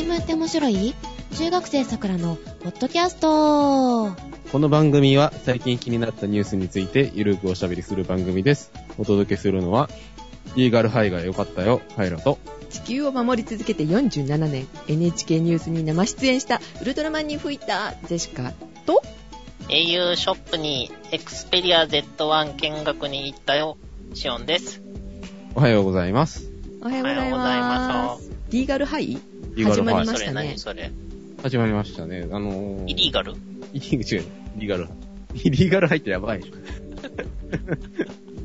新聞って面白い？中学生さくらのポッドキャストこの番組は最近気になったニュースについてゆるくおしゃべりする番組です。お届けするのは、リーガルハイが良かったよ、カイラと。地球を守り続けて47年 NHK ニュースに生出演したウルトラマンに吹いたジェシカと au ショップにエクスペリア Z1 見学に行ったよ、シオンです。おはようございます。おはようございおはようございまますリーガルハイ？始まりま。それしたね何それ始まりましたね。あのー、イリーガルイリー違う。リーガル。リーガルハイってやばいでしょ。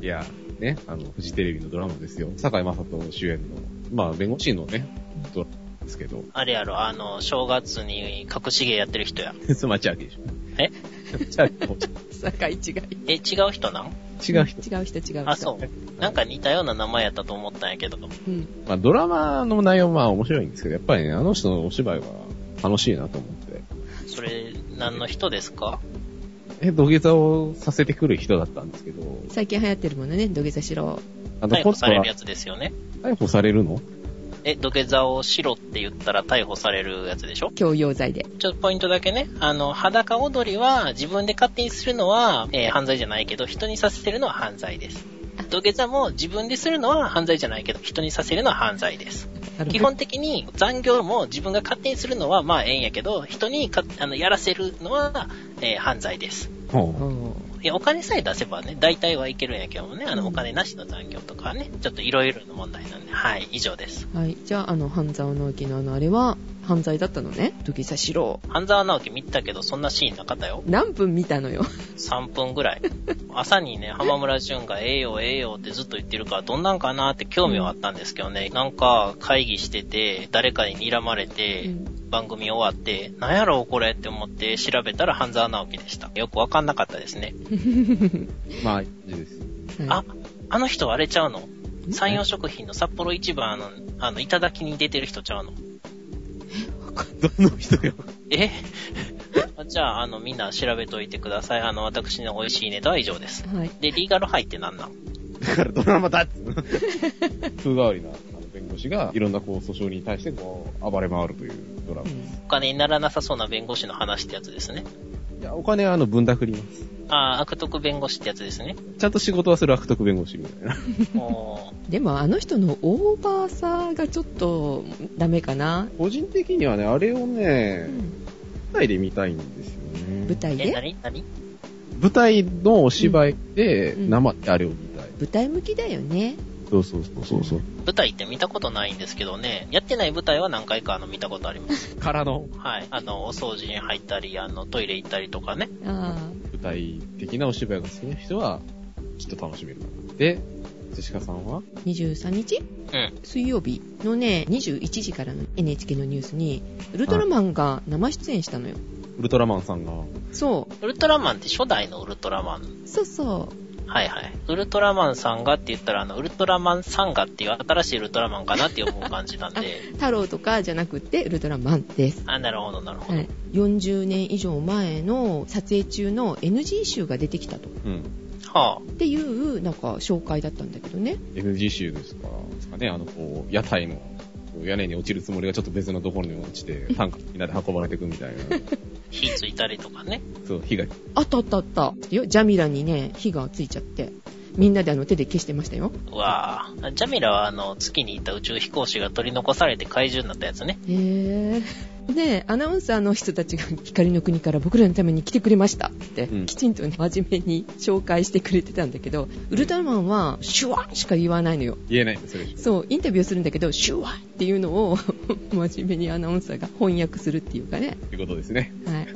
いや、ね、あの、フジテレビのドラマですよ。坂井正人主演の、まあ、弁護士のね、ドラマですけど、あれやろ、あの、正月に隠し芸やってる人や。スマチアキでしょ。え？チャーキ境違いえ、違う人なん？違う人。違う人違う人あ、そう。なんか似たような名前やったと思ったんやけど。うんまあ、ドラマの内容はまあ面白いんですけど、やっぱりね、あの人のお芝居は楽しいなと思って。それ、何の人ですか？え、土下座をさせてくる人だったんですけど、最近流行ってるものね土下座しろあの、逮捕されるはやつですよね。逮捕されるの？え、土下座をしろって言ったら逮捕されるやつでしょ？強要罪でちょっとポイントだけね。あの、裸踊りは自分で勝手にするのは、えー犯罪じゃないけど、人にさせてるのは犯罪です。土下座も自分でするのは犯罪じゃないけど、人にさせるのは犯罪です。基本的に残業も自分が勝手にするのはまあええんやけど、人にかあのやらせるのは、えー犯罪です。ほおーいや、お金さえ出せばね、大体はいけるんやけどもね、あの、うんお金なしの残業とかはね、ちょっといろいろな問題なんで、はい、以上です。はいじゃああの半沢直樹のあのあれは犯罪だったのね？土下座しろ半沢直樹見てたけど、そんなシーンなかったよ。何分見たのよ？3分ぐらい。朝にね、浜村淳がええよええよってずっと言ってるから、どんなんかなって興味はあったんですけどね、なんか会議してて、誰かに睨まれて、うん番組終わって、なんやろうこれって思って調べたら半沢直樹でした。よくわかんなかったですね。う。まあ、いいです。はあ、あの人あれちゃうの？山陽食品の札幌一番の、あの、いただきに出てる人ちゃうの？どの人よ？え？じゃあ、あの、みんな調べといてください。あの、私の美味しいネタは以上です。い、はい、で、リーガルハイってなんなん？だからドラマだっつうの風変わりな弁護士がいろんなこう訴訟に対してこう暴れ回るというドラマです。お金にならなさそうな弁護士の話ってやつですね。いや、お金はあの分だ振ります。ああ、悪徳弁護士ってやつですね。ちゃんと仕事はする悪徳弁護士みたいな。でもあの人のオーバーさがちょっとダメかな、個人的にはね、あれをうね、ん、舞台で見たいんですよね。え、舞台で？なになに舞台のお芝居でうん生であれを見たい。舞台向きだよねそうそうそうそうそう。舞台って見たことないんですけどね、やってない舞台は何回かあの見たことあります。からのはい。あの、お掃除に入ったり、あの、トイレ行ったりとかね。あ舞台的なお芝居が好きな人は、きっと楽しめる。で、ジェシカさんは？あ23日？うん。水曜日のね21時からの NHK のニュースにウルトラマンが生出演したのよ、ウルトラマンさんが、そウルトラマンって初代のウルトラマン。うそうそはいはい。ウルトラマンさんがって言ったら、あの、ウルトラマンさんがっていう新しいウルトラマンかなって思う感じなんで。う太郎とかじゃなくってウルトラマンですあ、なるほど、なるほど。はい、40年以上前の撮影中の NG 集が出てきたとうん。はっていうなんか紹介だったんだけどね NG 集ですか、ですかね、あの、こう、屋台の、こう屋根に落ちるつもりがちょっと別のところに落ちて、タンクみんなで運ばれていくみたいな。あ、火ついたりとかね。そう、火が、あったあったあったよジャミラにね火がついちゃってみんなであの手で消してましたようわぁ。ジャミラはあの、月にいた宇宙飛行士が取り残されて怪獣になったやつね。へえでアナウンサーの人たちが光の国から僕らのために来てくれましたって、うんきちんとね真面目に紹介してくれてたんだけどウルトラマンはシュワしか言わないのよ言えないんですよ。そうインタビューするんだけどシュワっていうのを 真面目にアナウンサーが翻訳するっていうかねということですね。はい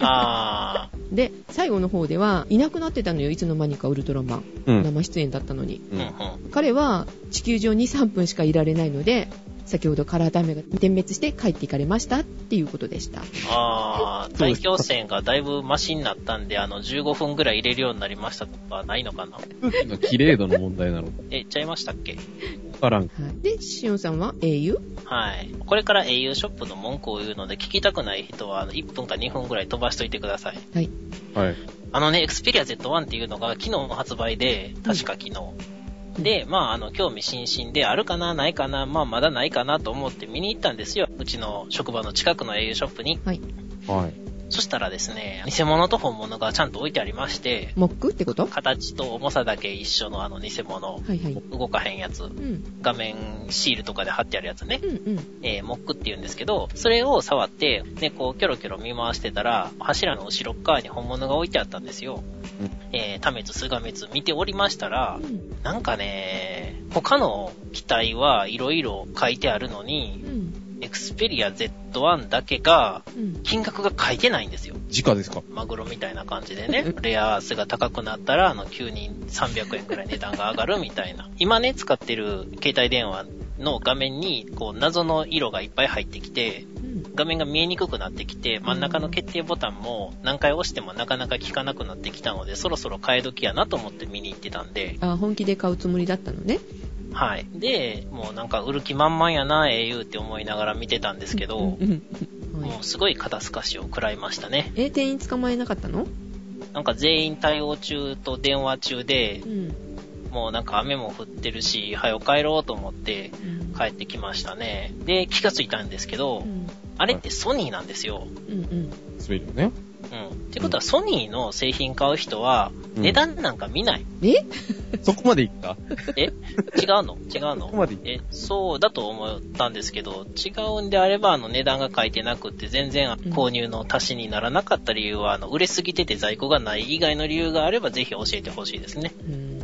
あ で最後の方ではいなくなってたのよいつの間にかウルトラマン、うん。生出演だったのに。うん。彼は地球上に3分しかいられないので先ほどカラータイムが点滅して帰っていかれましたっていうことでしたあー、そうです大気汚染がだいぶマシになったんで、あの、15分ぐらい入れるようになりましたとかないのかな？空気の綺麗度の問題なの？か。え、ちゃいましたっけ？わからん。はい、でしおんさんは？英雄？はい。これから au ショップの文句を言うので、聞きたくない人は、あの、1分か2分ぐらい飛ばしといてください。はいはい。あのね、Xperia Z1 っていうのが昨日の発売で、確か昨日。で、まあ、あの、興味津々で、あるかな、ないかな、まあ、まだないかなと思って見に行ったんですよ。うちの職場の近くの au ショップに。はい。はい。そしたらですね、偽物と本物がちゃんと置いてありまして、モックってこと？形と重さだけ一緒のあの偽物、はいはい。動かへんやつ、うん。画面シールとかで貼ってあるやつねう。んうん。えーモックって言うんですけど、それを触って、ね、こう、キョロキョロ見回してたら、柱の後ろっ側に本物が置いてあったんですよ。えー、多滅、数が滅見ておりましたらう、ん。なんかね、他の機体はいろいろ書いてあるのうに、ん。エクスペリア Z1 だけが、うん。金額が書いてないんですよ。直ですか？マグロみたいな感じでね、レアアースが高くなったら、あの、急に300円くらい値段が上がるみたいな。今ね、使ってる携帯電話の画面に、こう、謎の色がいっぱい入ってきて、うん。画面が見えにくくなってきて、真ん中の決定ボタンも何回押してもなかなか効かなくなってきたので、そろそろ替え時やなと思って見に行ってたんで、あ、本気で買うつもりだったのね。はい。で、もうなんか売る気満々やな、au って思いながら見てたんですけど、もうすごい肩透かしを食らいましたね。え、店員捕まえなかったの？なんか全員対応中と電話中でう、ん。もうなんか雨も降ってるし、早く帰ろうと思ってうん。帰ってきましたね。で、気がついたんですけどう、ん。あれってソニーなんですよ。うんうん。滑るよね。うん。ってことはソニーの製品買う人は、うん値段なんか見ない。え？そこまでいった？え？違うの？違うの？そこまでいった？え、そうだと思ったんですけど、違うんであれば、あの、値段が書いてなくって、全然購入の足しにならなかった理由は、あの、売れすぎてて在庫がない以外の理由があれば、ぜひ教えてほしいですね。うん。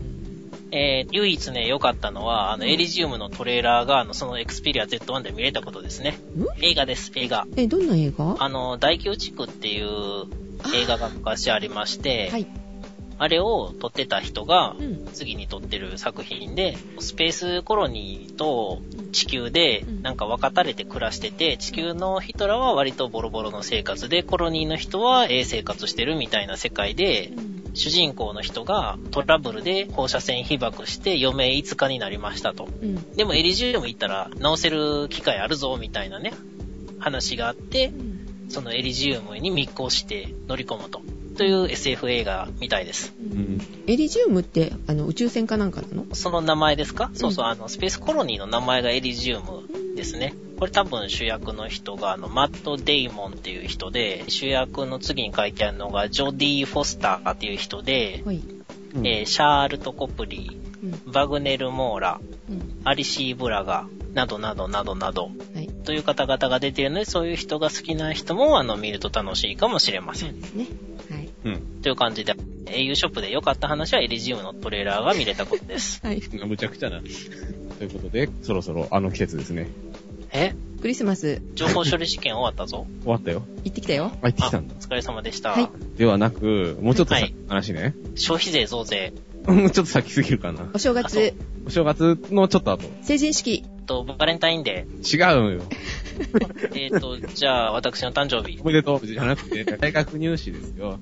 えー、唯一ね、良かったのは、あの、エリジウムのトレーラーが、あの、そのエクスペリア Z1 で見れたことですね。映画です、映画。え、どんな映画？あの、大宮地区っていう映画が昔ありまして、はい。あれを撮ってた人がう、ん。次に撮ってる作品で、スペースコロニーと地球でうんなんか分かたれて暮らしてて、地球の人らは割とボロボロの生活で、コロニーの人はええ生活してるみたいな世界で、主人公の人がトラブルで放射線被爆して余命5日になりましたと。うん。でもエリジウム行ったら直せる機会あるぞみたいなね、話があって、そのエリジウムに密航して乗り込むと。という SF 映画みたいです。うん。エリジウムって、あの、宇宙船かなんかなの？その名前ですか、んそうそう、あの、スペースコロニーの名前がエリジウムですね。これ多分主役の人が、あの、マット・デイモンっていう人で、主役の次に書いてあるのが、ジョディ・フォスターっていう人で、はい。うんえーシャールト・コプリうん。ー、バグネル・モーラ、うん。アリシー・ブラガ、などなどなどなど、はい。という方々が出ているので、そういう人が好きな人も、あの、見ると楽しいかもしれませ。そうんですね。はい。うん。という感じで、au ショップで良かった話はエリジウムのトレーラーが見れたことです。はい。むちゃくちゃな。ということで、そろそろあの季節ですね。え？クリスマス、情報処理試験終わったぞ。終わったよ。行ってきたよ。あ、行ってきたんだ。お疲れ様でした。はいではなく、もうちょっとはい話ね。消費税増税うん、ちょっと先すぎるかな。お正月、お正月のちょっと後。成人式、と、バレンタインデ違うよ。ー。えっ、と、じゃあ、私の誕生日お。めでとうじゃなくて、大学入試ですよ。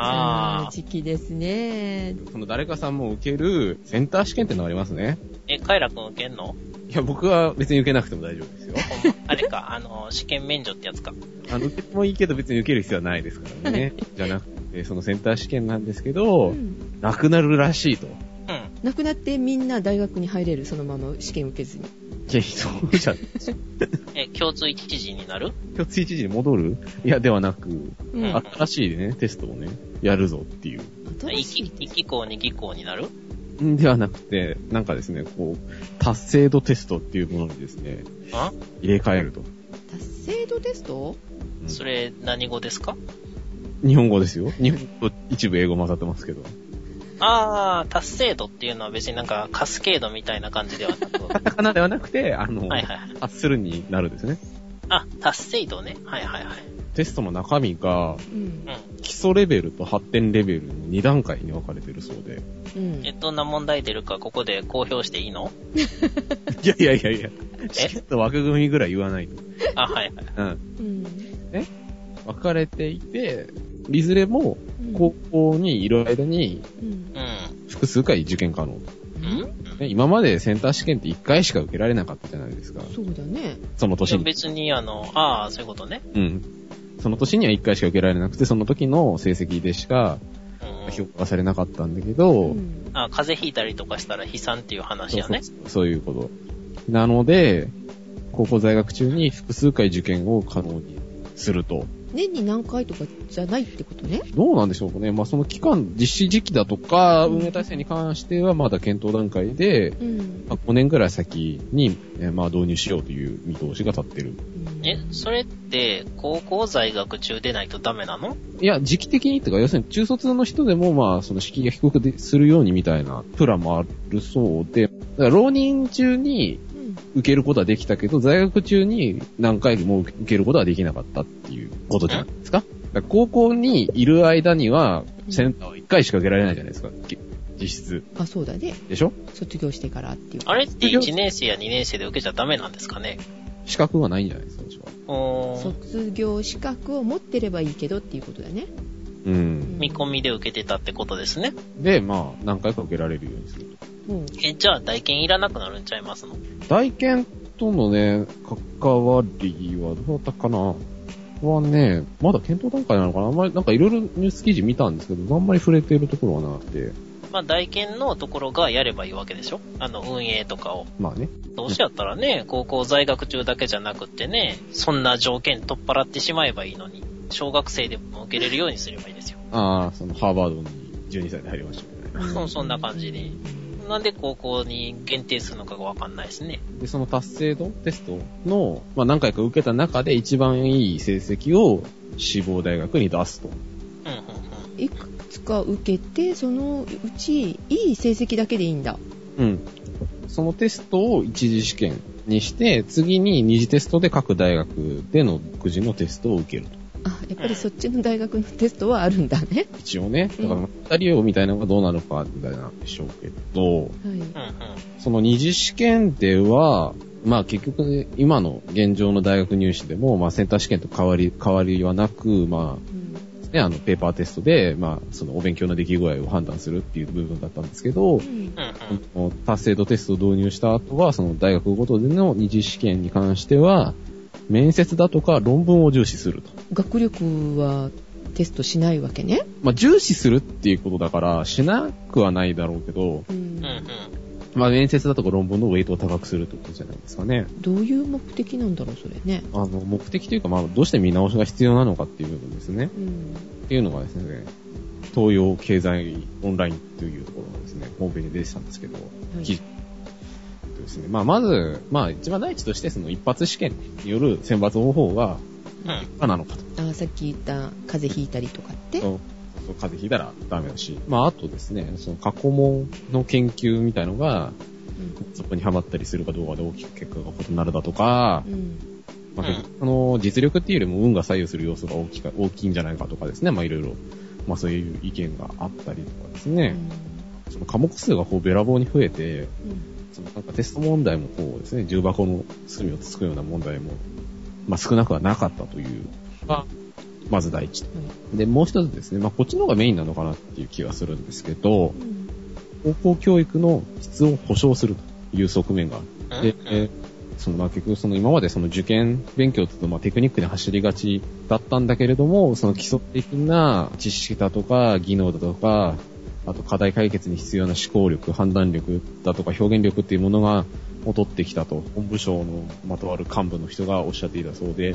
あー。時期ですね。その誰かさんも受けるセンター試験ってのがありますね。え、カイラくん受けんの？いや、僕は別に受けなくても大丈夫ですよ。あれか、あの、試験免除ってやつか。あの、受けてもいいけど別に受ける必要はないですからね。じゃなくて、そのセンター試験なんですけど、うん。なくなるらしいと。うん。亡くなってみんな大学に入れる、そのまま試験受けずに。いや、そうじゃん。え、共通一時になる？今日1時に戻る？いや、ではなく、うんん新しいね、テストをね、やるぞっていう。新しい一一校二技校になる？んではなくて、なんかですね、こう、達成度テストっていうものにですね、あ？入れ替えると。達成度テスト？うんそれ、何語ですか？日本語ですよ。日本語と一部英語混ざってますけど。あー、達成度っていうのは別になんかカスケードみたいな感じではなく。カタカナではなくて、あの、はいはいはい。発するになるんですね。あ、達成度ね。はいはいはい。テストの中身が、うん。うん。基礎レベルと発展レベルの2段階に分かれてるそうで。うんえ、。どんな問題出るかここで公表していいの？いやいやいやいや、ちょっと枠組みぐらい言わないと。あ、はいはい。うん。うん。分かれていて、いずれもうん高校にいる間に。複数回受験可能。うんね今までセンター試験って1回しか受けられなかったじゃないですか。そうだね。その年に。別にあの、ああ、そういうことね。うん。その年には1回しか受けられなくて、その時の成績でしか、うん。評価されなかったんだけど、うんあ、風邪ひいたりとかしたら悲惨っていう話やね。そうそうそういうこと。なので、高校在学中に複数回受験を可能にすると。年に何回とかじゃないってことね。どうなんでしょうかね。まあ、その期間、実施時期だとか、うん運営体制に関してはまだ検討段階で、うん。まあ5年ぐらい先に、えーまあ、導入しようという見通しが立ってる。え、それって、高校在学中でないとダメなの？いや、時期的にっていうか、要するに中卒の人でも、まあ、その敷居が低くでするようにみたいなプランもあるそうで、だから浪人中にうん。受けることはできたけど、在学中に何回も受けることはできなかったっていうことじゃないですか。だから高校にいる間には、センターは1回しか受けられないじゃないですか。き実質。あ、そうだね。でしょ？卒業してからっていう。あれって1年生や2年生で受けちゃダメなんですかね？資格はないんじゃないですか、私は。卒業資格を持ってればいいけどっていうことだね。うん。見込みで受けてたってことですね。で、まあ、何回か受けられるようにすると。うん。え、じゃあ代検いらなくなるんちゃいますの？大研とのね、関わりはどうだったかな？はね、まだ検討段階なのかな？あんまり、なんかいろいろニュース記事見たんですけど、あんまり触れているところはなくて、まあ代検のところがやればいいわけでしょ？あの運営とかを。まあね。どうせやったらね、高校在学中だけじゃなくってね、そんな条件取っ払ってしまえばいいのに、小学生でも受けれるようにすればいいですよ。ああ、そのハーバードに12歳で入りましたみたいな。そうそんな感じでなんで高校に限定するのかがわかんないですね。で、その達成度テストの、まあ何回か受けた中で一番いい成績を志望大学に出すと。うんうんうん。いくつか受けて、そのうち、いい成績だけでいいんだ。うん。そのテストを一次試験にして、次に二次テストで各大学での独自のテストを受けると。あ、やっぱりそっちの大学のテストはあるんだね。一応ね。だから、うん二人をみたいなのがどうなのか、みたいなんでしょうけど、はい。うんうん。その二次試験では、まあ結局、ね、今の現状の大学入試でも、まあセンター試験と変わり、変わりはなく、まうんあ、ね、あの、ペーパーテストで、まあ、そのお勉強の出来具合を判断するっていう部分だったんですけど、うんうんうん。この達成度テストを導入した後は、その大学ごとでの二次試験に関しては、面接だとか論文を重視すると。学力はテストしないわけね。まあ、重視するっていうことだから、しなくはないだろうけど、うん。まあ、面接だとか論文のウェイトを高くするってことじゃないですかね。どういう目的なんだろう、それね。あの、目的というか、まあ、どうして見直しが必要なのかっていう部分ですね。うん。っていうのがですね、東洋経済オンラインというところがですね、ホームページに出てたんですけど、はい記事ですね。まあ、まず、まあ、一番第一として、その一発試験による選抜方法が、うんなのかと。あ、さっき言った風邪ひいたりとかって？そうそう風邪ひいたらダメだし。まあ、あとですね、その過去問の研究みたいのが、そこにハマったりするかどうかで大きく結果が異なるだとかう、ん。まあうんあの、実力っていうよりも運が左右する要素が大きか大きいんじゃないかとかですね。まあ、いろいろ、まあ、そういう意見があったりとかですね。その科目数がこうべらぼうに増えて、うんそのなんかテスト問題もこうですね、重箱の隅をつつくような問題も、まあ少なくはなかったというのが、まず第一と。で、もう一つですね、まあこっちの方がメインなのかなっていう気がするんですけど、うん。高校教育の質を保障するという側面があって、そのまあ結局その今までその受験勉強って言うとまあテクニックに走りがちだったんだけれども、その基礎的な知識だとか技能だとか、あと課題解決に必要な思考力、判断力だとか表現力っていうものが劣ってきたと、本部省のまとわる幹部の人がおっしゃっていたそうで、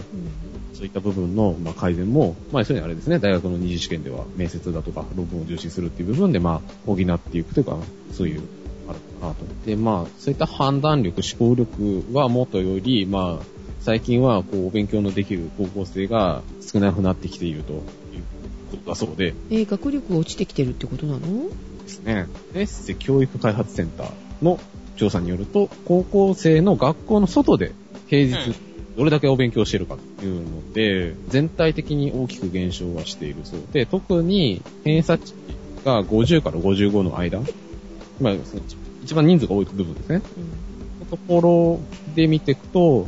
そういった部分のまあ改善も、まあそういうのはあれですね、大学の二次試験では面接だとか論文を重視するっていう部分でまあ補っていくというか、そういう、あるかなと。で、まあそういった判断力、思考力はもとより、まあ最近はこうお勉強のできる高校生が少なくなってきているとことだそうでえー学力が落ちてきてるってことなの？ですね。エッセ教育開発センターの調査によると、高校生の学校の外で平日どれだけお勉強しているかというので、全体的に大きく減少はしているそうで、特に偏差値が50から55の間、まあ、その一番人数が多い部分ですね。のところで見ていくと、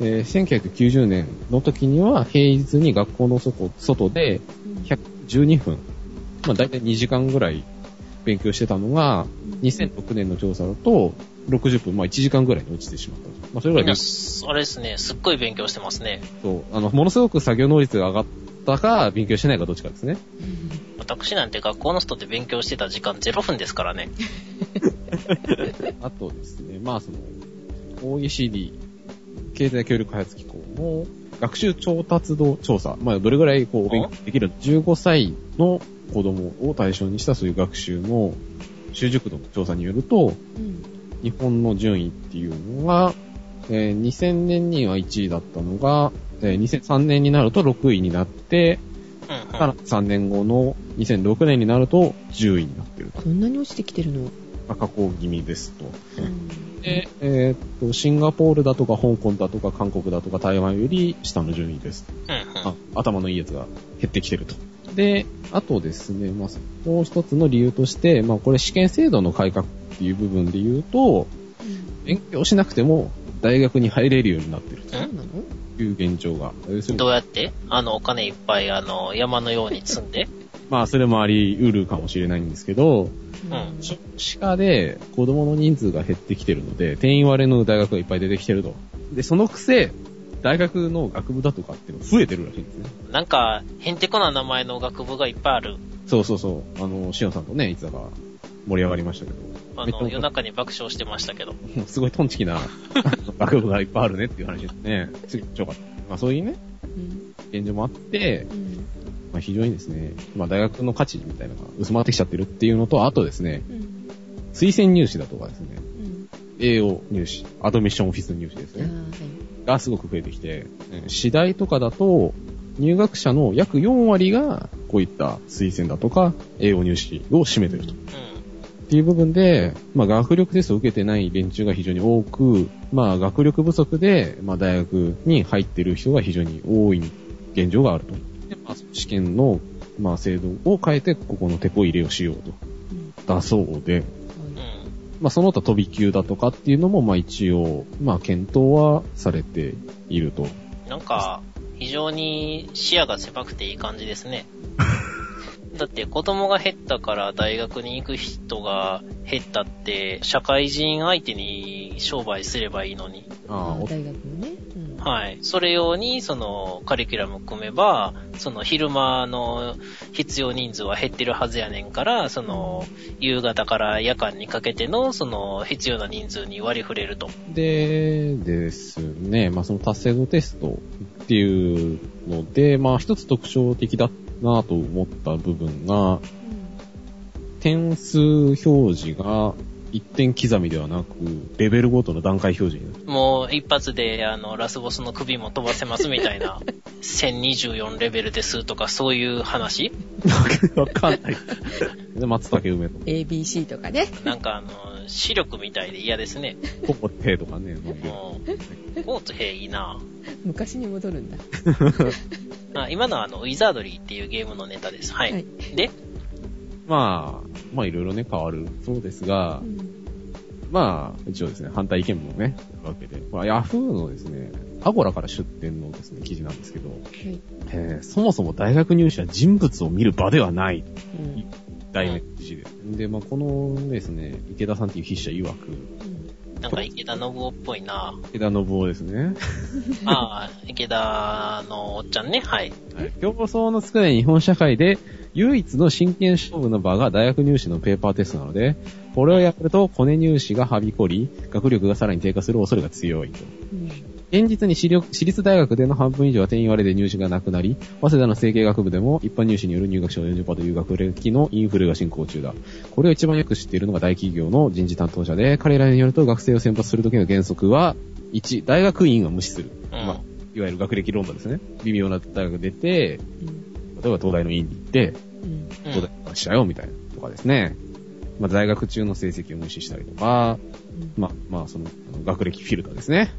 えー1990年の時には平日に学校の外外で112分、まあ大体2時間ぐらい勉強してたのが、2006年の調査だと60分、まあ1時間ぐらいに落ちてしまったと。まあそれぐらいあれですね、すっごい勉強してますね。そう、あの、ものすごく作業能率が上がったか、勉強してないかどっちかですね。私なんて学校の外で勉強してた時間0分ですからね。あとですね、まあその、OECD、経済協力開発機構の学習調達度調査、まあどれぐらいこう、お勉強できる ?15 歳の子供を対象にしたそういう学習の習熟度の調査によると、うん。日本の順位っていうのが、えー2000年には1位だったのが、えー2003年になると6位になって、うん、さらに3年後の2006年になると10位になってると。こんなに落ちてきてるの？まあ下降気味ですと。うん。で、えーっと、シンガポールだとか香港だとか韓国だとか台湾より下の順位です。うん、うん。あ頭のいいやつが減ってきてると。で、あとですね、まあ、もう一つの理由として、まあ、これ試験制度の改革っていう部分で言うと、勉強しなくても大学に入れるようになってるという現状が。どうやって？あの、お金いっぱい、あの、山のように積んで？まあ、それもあり得るかもしれないんですけど、うん少子化で子供の人数が減ってきてるので、定員割れの大学がいっぱい出てきてると。で、そのくせ、大学の学部だとかっていうのが増えてるらしいんですね。なんか、へんてこな名前の学部がいっぱいある。そうそうそう。あの、しおさんとね、いつだか盛り上がりましたけど。あの、夜中に爆笑してましたけど。すごいトンチキな 学部がいっぱいあるねっていう話ですね。すぐよかった。まあそういうね、うん。現状もあって、うん。まあ非常にですね、まあ大学の価値みたいなのが薄まってきちゃってるっていうのと、あとですね、うん。推薦入試だとかですね、うん。AO 入試、アドミッションオフィス入試ですああ、はね、い。がすごく増えてきて、うん次第とかだと、入学者の約4割が、こういった推薦だとか、AO 入試を占めてると。うっていう部分で、まあ学力テストを受けてない連中が非常に多く、まあ学力不足で、まあ大学に入ってる人が非常に多い現状があると。で、まあ試験の、まあ制度を変えて、ここのテこ入れをしようと。うん。だそうで、ん。うん。まあその他飛び級だとかっていうのも、まあ一応、まあ検討はされていると。なんか、非常に視野が狭くていい感じですね。だって子供が減ったから大学に行く人が減ったって、社会人相手に商売すればいいのに。ああ、お大学のね。うん。はい。それ用に、その、カリキュラム組めば、その、昼間の必要人数は減ってるはずやねんから、その、夕方から夜間にかけての、その、必要な人数に割り振れると。でですね、まあその達成度テストっていうので、まあ一つ特徴的だなと思った部分が、点数表示が一点刻みではなく、レベルごとの段階表示になる。もう、一発で、あの、ラスボスの首も飛ばせますみたいな、1024レベルですとか、そういう話？わかんない。で、松竹梅とか、ABC とかね。なんか、あの、視力みたいで嫌ですね。ココテとかね、もう、コーツ兵いいな昔に戻るんだ。あ今のはあの、ウィザードリーっていうゲームのネタです。はい。はいで、まあ、まあいろいろね、変わるそうですがう、ん。まあ、一応ですね、反対意見もね、あるわけで、まあ、ヤフーのですね、アゴラから出展のですね、記事なんですけど、はい。えーそもそも大学入試は人物を見る場ではない、うん。題名記事です。で、まあ、このですね、池田さんっていう筆者曰く、うんなんか池田信夫っぽいな池田信夫ですね。ああ、池田のおっちゃんね。はい。はい競争の少ない日本社会で、唯一の真剣勝負の場が大学入試のペーパーテストなので、これをやるとコネ入試がはびこり、学力がさらに低下する恐れが強いと。うん。現実に私立大学での半分以上は定員割れで入試がなくなり、早稲田の整形学部でも一般入試による入学者の40%という学歴のインフレが進行中だ。これを一番よく知っているのが大企業の人事担当者で、彼らによると学生を選抜するときの原則は、1、大学院は無視する。うんまあ、いわゆる学歴論文ですね。微妙な大学出て、うん。例えば東大の院に行って、うん。うん東大しちゃよ、みたいな。とかですね。まあ、在学中の成績を無視したりとか、まあ、まあ、その学歴フィルターですね。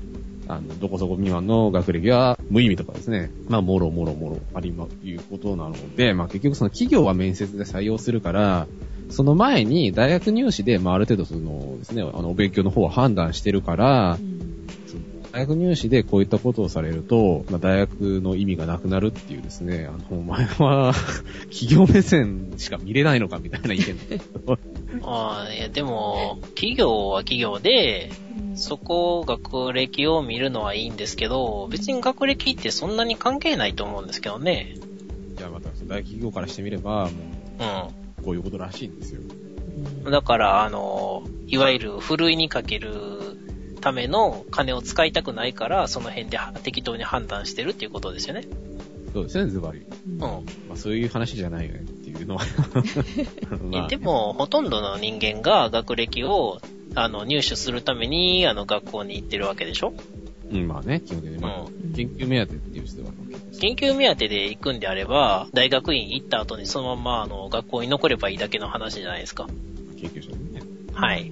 あの、どこそこ未満の学歴は無意味とかですね。まあ、もろもろもろありま、いうことなので、まあ、結局その企業は面接で採用するから、その前に大学入試で、まあ、ある程度そのですね、あの、お勉強の方は判断してるからう、ん。その大学入試でこういったことをされると、まあ、大学の意味がなくなるっていうですね、あの、お前は、企業目線しか見れないのかみたいな意見。あ あ、いや、でも、企業は企業で、そこ、学歴を見るのはいいんですけど、別に学歴ってそんなに関係ないと思うんですけどね。いや、また、大企業からしてみれば、もう、こういうことらしいんですよ。うん。だから、あの、いわゆる、ふるいにかけるための金を使いたくないから、その辺で適当に判断してるっていうことですよね。そうですね、ズバリ。うんうん。まあそういう話じゃないよねっていうのは。まあでも、ほとんどの人間が学歴を、あの、入手するために、あの、学校に行ってるわけでしょ？うん、まあね、基本的に。まあ、うん研究目当てっていう人は。研究目当てで行くんであれば、大学院行った後にそのまま、あの、学校に残ればいいだけの話じゃないですか。研究者にね。はい。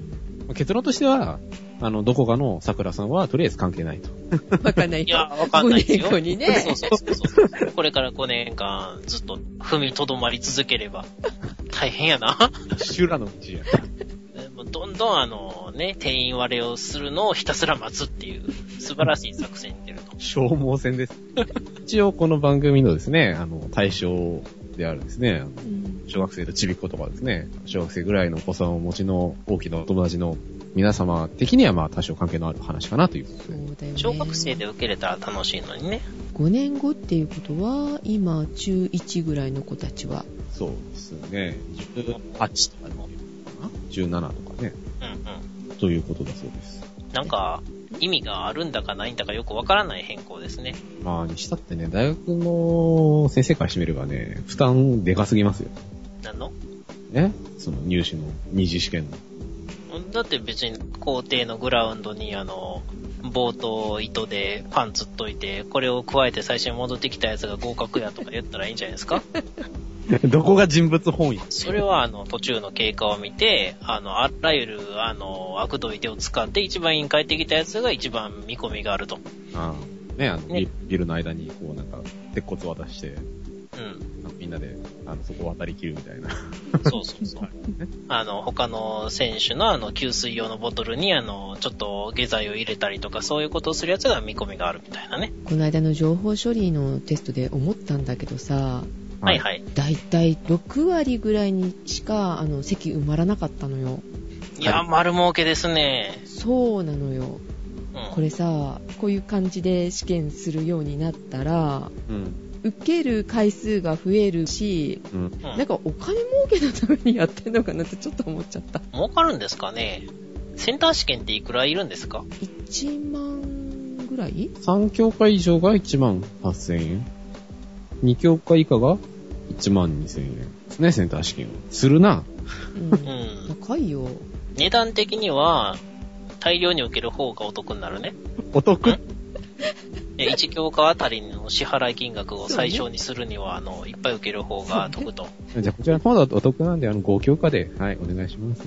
まあ結論としては、あの、どこかの桜さんはとりあえず関係ないと。わかんないいや、わかんないですよ。5年後にね。そうそうそうそう。これから5年間ずっと踏みとどまり続ければ、大変やな。修羅の道や。どんどんあのね、定員割れをするのをひたすら待つっていう、素晴らしい作戦に出ると。消耗戦です。一応この番組のですね、あの、対象であるですね、小学生とちびっ子とかですね、小学生ぐらいのお子さんをお持ちの大きなお友達の皆様的にはまあ多少関係のある話かなということで。そうだよね。小学生で受けれたら楽しいのにね。5年後っていうことは、今、中1ぐらいの子たちは、そうですね。18とかの ?17 とかね。うんうん。ということだそうです。なんか、意味があるんだかないんだかよくわからない変更ですね。まあ、にしたってね、大学の先生からしてみればね、負担でかすぎますよ。なんの？ねその入試の二次試験の。だって別に校庭のグラウンドにあの、棒と糸でパンつっといて、これを加えて最初に戻ってきたやつが合格やとか言ったらいいんじゃないですか？どこが人物本位？それはあの、途中の経過を見て、あの、あらゆるあの、悪どい手を使って一番委員帰ってきたやつが一番見込みがあると。ああね、あの、ねビビルの間に、こうなんか、鉄骨渡して、うん。みんなで、あの、そこを渡り切るみたいな。そうそうそう。あの、他の選手のあの、給水用のボトルにあの、ちょっと下剤を入れたりとか、そういうことをするやつが見込みがあるみたいなね。この間の情報処理のテストで思ったんだけどさ、はいはい。だいたい6割ぐらいにしか、あの、席埋まらなかったのよ。いや、丸儲けですね。そうなのよ。うん。これさ、こういう感じで試験するようになったら、うん。受ける回数が増えるし、うん。うんなんかお金儲けのためにやってんのかなってちょっと思っちゃった。儲かるんですかねセンター試験っていくらいるんですか？1万ぐらい？3教科以上が1万8000円。2教科以下が1万2000円ですね、センター試験は。するな。うんう。ん。高いよ。値段的には、大量に受ける方がお得になるね。お得？え 1教科あたりの支払い金額を最小にするには、あの、いっぱい受ける方が得と。じゃあ、こちらの方だとお得なんで、あの、5教科で、はい、お願いします。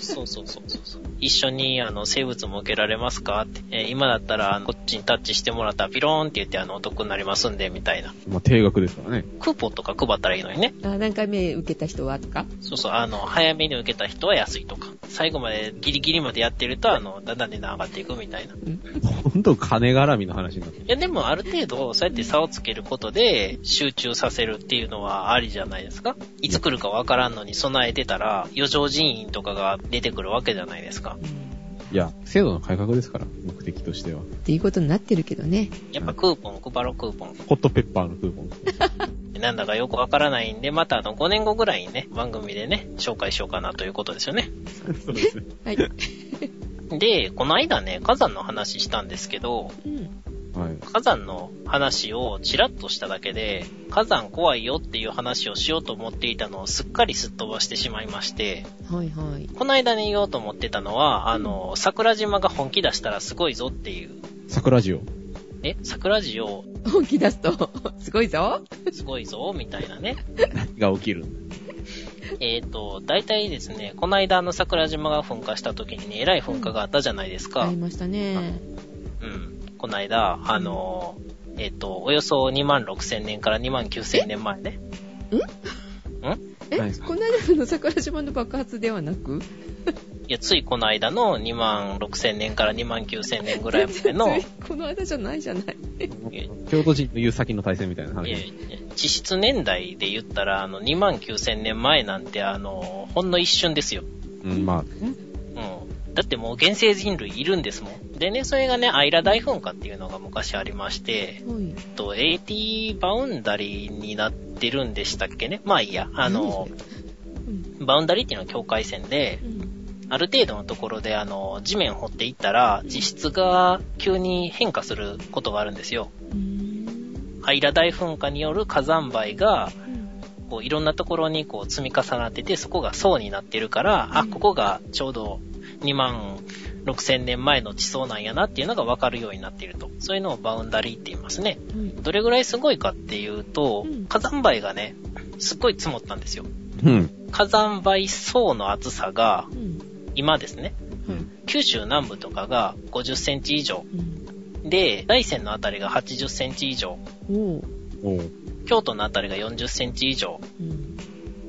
そうそうそうそうそう。一緒に、あの、生物も受けられますかって。えー今だったら、あのこっちにタッチしてもらったら、ピローンって言って、あの、お得になりますんで、みたいな。まあ、定額ですからね。クーポンとか配ったらいいのにね。あ何回目受けた人はとか？そうそう、あの、早めに受けた人は安いとか。最後までギリギリまでやってると、あの、だんだん値段上がっていくみたいな。いほんと金絡みの話になってる。や、でもある程度、そうやって差をつけることで、集中させるっていうのはありじゃないですか。いつ来るかわからんのに備えてたら、余剰人員とかが出てくるわけじゃないですか。いや、制度の改革ですから、目的としては。っていうことになってるけどね。やっぱクーポン、配ろうクーポン。ホットペッパーのクーポン。なんだかよくわからないんで、またあの5年後ぐらいにね、番組でね、紹介しようかなということですよね。そうですね。はい。で、この間ね、火山の話したんですけど、うん。はい。火山の話をちらっとしただけで、火山怖いよっていう話をしようと思っていたのをすっかりすっ飛ばしてしまいまして、はいはい。この間に言おうと思ってたのは、あの、桜島が本気出したらすごいぞっていう、桜ジオ。え、桜地を本気出すと、すごいぞ？すごいぞ、みたいなね。何が起きるんだえっ、と、大体ですね、この間あの桜島が噴火した時にね、えらい噴火があったじゃないですか。ありましたね。うん。この間、あの、えっ、と、およそ2万6千年から2万9千年前ね。え、何ですか？この間の桜島の爆発ではなく？いや、ついこの間の2万6千年から2万9千年ぐらいまでの、いこの間じゃないじゃない。京都人の言う先の対戦みたいな話。やいや地質年代で言ったら、あの、2万9千年前なんて、あの、ほんの一瞬ですよ。うん、まあ、うん？だってもう原生人類いるんですもん。でね、それがね、アイラ大噴火っていうのが昔ありまして、はい。と AT バウンダリーになってるんでしたっけね？まあいいや。あのうんバウンダリーっていうのは境界線でう、ん。ある程度のところであの、地面を掘っていったら、地質が急に変化することがあるんですよ。アイラ大噴火による火山灰が、うんこういろんなところにこう積み重なってて、そこが層になってるから、あ、ここがちょうど2万6千年前の地層なんやなっていうのがわかるようになっていると。そういうのをバウンダリーって言いますね。はい。どれぐらいすごいかっていうとうん、火山灰がね、すっごい積もったんですよ。うん。火山灰層の厚さが、うん。今ですね、はい。九州南部とかが50センチ以上。うん。で、大山のあたりが80センチ以上。京都のあたりが40センチ以上。うん。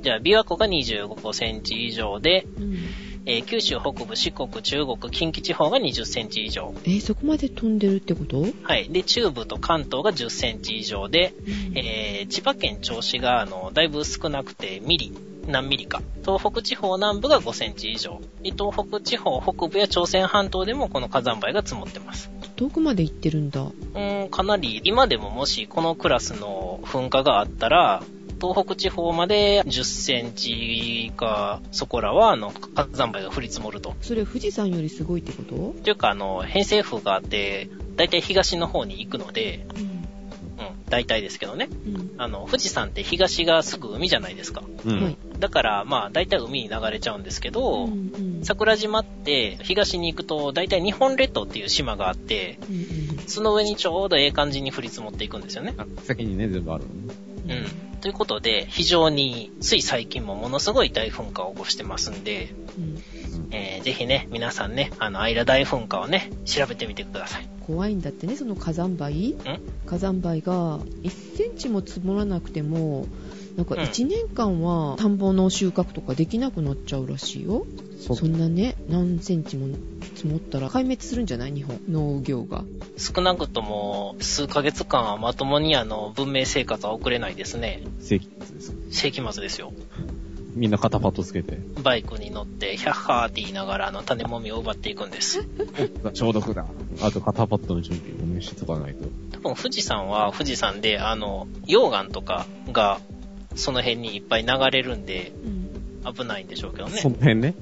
じゃあ、琵琶湖が25センチ以上で、うん。えー九州北部、四国、中国、近畿地方が20センチ以上。えーそこまで飛んでるってこと？はい。で、中部と関東が10センチ以上で、えー千葉県銚子が、あの、だいぶ少なくて、ミリ、何ミリか。東北地方南部が5センチ以上。で東北地方北部や朝鮮半島でもこの火山灰が積もってます。遠くまで行ってるんだ。うーん、かなり、今でももしこのクラスの噴火があったら、東北地方まで10センチか、そこらは、あの、火山灰が降り積もると。それ富士山よりすごいってこと？というか、あの、偏西風があって、だいたい東の方に行くので、うん。うん、大体ですけどね。うん。あの、富士山って東がすぐ海じゃないですか。うん。はい。だから、まあ、大体海に流れちゃうんですけど、うんうん桜島って東に行くと、大体日本列島っていう島があって、うんうんその上にちょうどええ感じに降り積もっていくんですよね。あ先にね、全部あるのね。うん。ということで、非常に、つい最近もものすごい大噴火を起こしてますんで、うんえー、ぜひね、皆さんね、あの、アイラ大噴火をね、調べてみてください。怖いんだってね、その火山灰？火山灰が1センチも積もらなくても、なんかうん1年間は田んぼの収穫とかできなくなっちゃうらしいよ。そそんなね、何センチも積もったら壊滅するんじゃない？日本、農業が。少なくとも、数ヶ月間はまともにあの、文明生活は送れないですね。世紀末です。世紀末ですよ。みんな肩パッドつけて。バイクに乗って、ヒャッハーって言いながら、あの、種もみを奪っていくんです。消毒だ。あと肩パッドの準備をね、しとかないと。多分富士山は富士山で、あの、溶岩とかが、その辺にいっぱい流れるんで、うん危ないんでしょうけどねそ。の辺ね。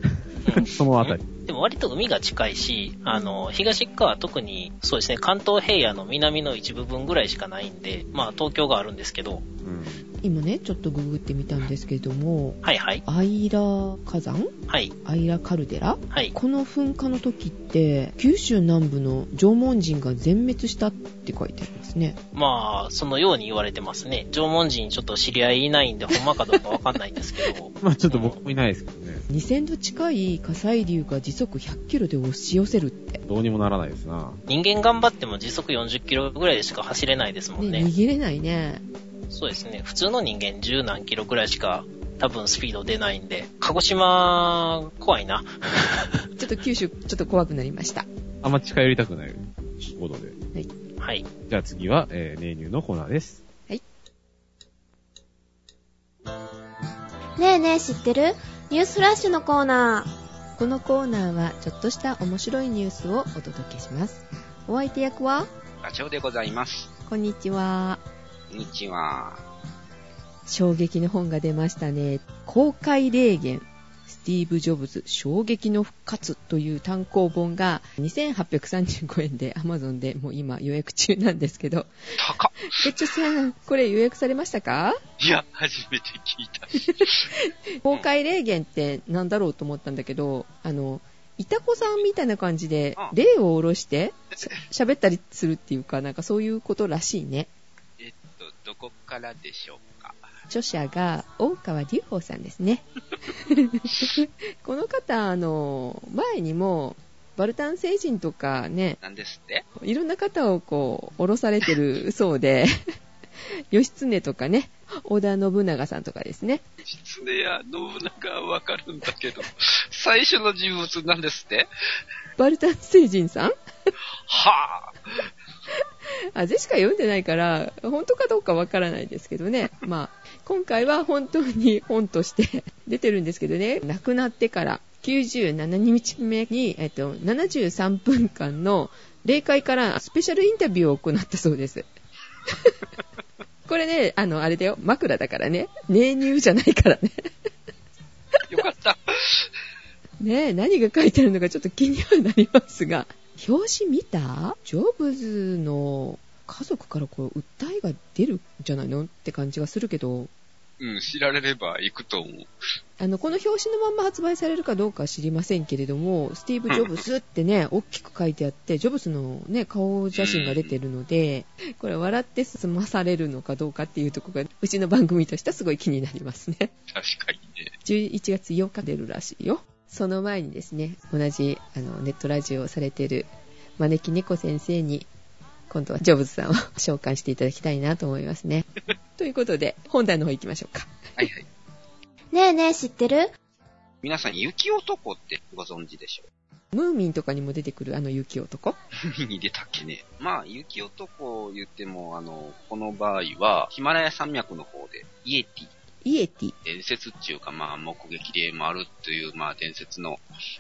うん そのあたり。でも割と海が近いし、あの、東側は特に、そうですね、関東平野の南の一部分ぐらいしかないんで、まあ東京があるんですけど、うん。今ね、ちょっとググってみたんですけれども、はいはい、アイラ火山？はい、アイラカルデラ？はい。この噴火の時って、九州南部の縄文人が全滅したって書いてありますね。まあ、そのように言われてますね。縄文人ちょっと知り合いいないんで、ほんまかどうかわかんないんですけど、まあちょっと僕もいないですけどね。2000度近い火砕流が時速100キロで押し寄せるって。どうにもならないですな。人間頑張っても時速40キロぐらいでしか走れないですもんね、ね。逃げれないね。そうですね。普通の人間10何キロぐらいしか多分スピード出ないんで、鹿児島、怖いな。ちょっと九州、ちょっと怖くなりました。あんま近寄りたくないことで。はい。じゃあ次は、えー、ネイニューのコーナーです。ねえねえ知ってる？ニュースフラッシュのコーナー。このコーナーは、ちょっとした面白いニュースをお届けします。お相手役は？ラジオでございます。こんにちは。こんにちは。衝撃の本が出ましたね。公開霊言。スティーブ・ジョブズ衝撃の復活という単行本が2835円で Amazon でもう今予約中なんですけど。高っごっちょさん、これ予約されましたか？いや、初めて聞いた。公開霊言ってなんだろうと思ったんだけど、あの、いたこさんみたいな感じでうん霊を下ろしてしゃ喋ったりするっていうか、なんかそういうことらしいね。えっと、どこからでしょうか？著者が大川隆法さんですね。この方、あの、前にも、バルタン星人とかね、なんですって？いろんな方をこう、降ろされてるそうで、義経とかね、織田信長さんとかですね。狐や信長はわかるんだけど、最初の人物なんですって？バルタン星人さん？はあ、ぜしか読んでないから、本当かどうかわからないですけどね。まあ、今回は本当に本として 出てるんですけどね、亡くなってから97日目に、えっと、73分間の霊界からスペシャルインタビューを行ったそうです。これね、あの、あれだよ、枕だからね。ネ入じゃないからね。よかった。ねえ、何が書いてあるのかちょっと気にはなりますが。表紙見た？ジョブズの家族からこう、訴えが出るんじゃないの？って感じがするけど、うん、知られれば行くと思う。あの、この表紙のまんま発売されるかどうかは知りませんけれども、スティーブ・ジョブスってね、大きく書いてあって、ジョブスのね、顔写真が出てるので、これ笑って済まされるのかどうかっていうところが、うちの番組としてはすごい気になりますね。確かにね。11月8日出るらしいよ。その前にですね、同じあのネットラジオをされている招き猫先生に、今度はジョブズさんを召喚していただきたいなと思いますね。ということで、本題の方行きましょうか。はいはい。ねえねえ知ってる？皆さん、雪男ってご存知でしょムーミンとかにも出てくるあの雪男？う に出たっけね。まあ、雪男言っても、あの、この場合は、ヒマラヤ山脈の方で、イエティ、イエティ。伝説っていうか、まあ、目撃例もあるという、まあ、伝説の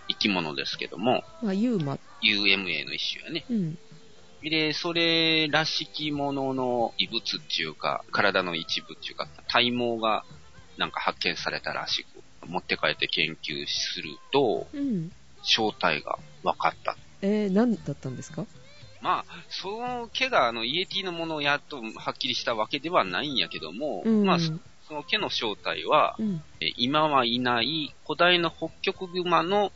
生き物ですけども、まあ、ユーマ。UMA の一種やね。うん。で、それらしきものの遺物っていうか、体の一部っていうか、体毛がなんか発見されたらしく、持って帰って研究すると、うん。正体が分かった。えー、何だったんですか？まあ、その毛があの、イエティのものをやっとはっきりしたわけではないんやけども、うん。まあ、そその毛の正体は、うん。え今はいない古代の北極熊の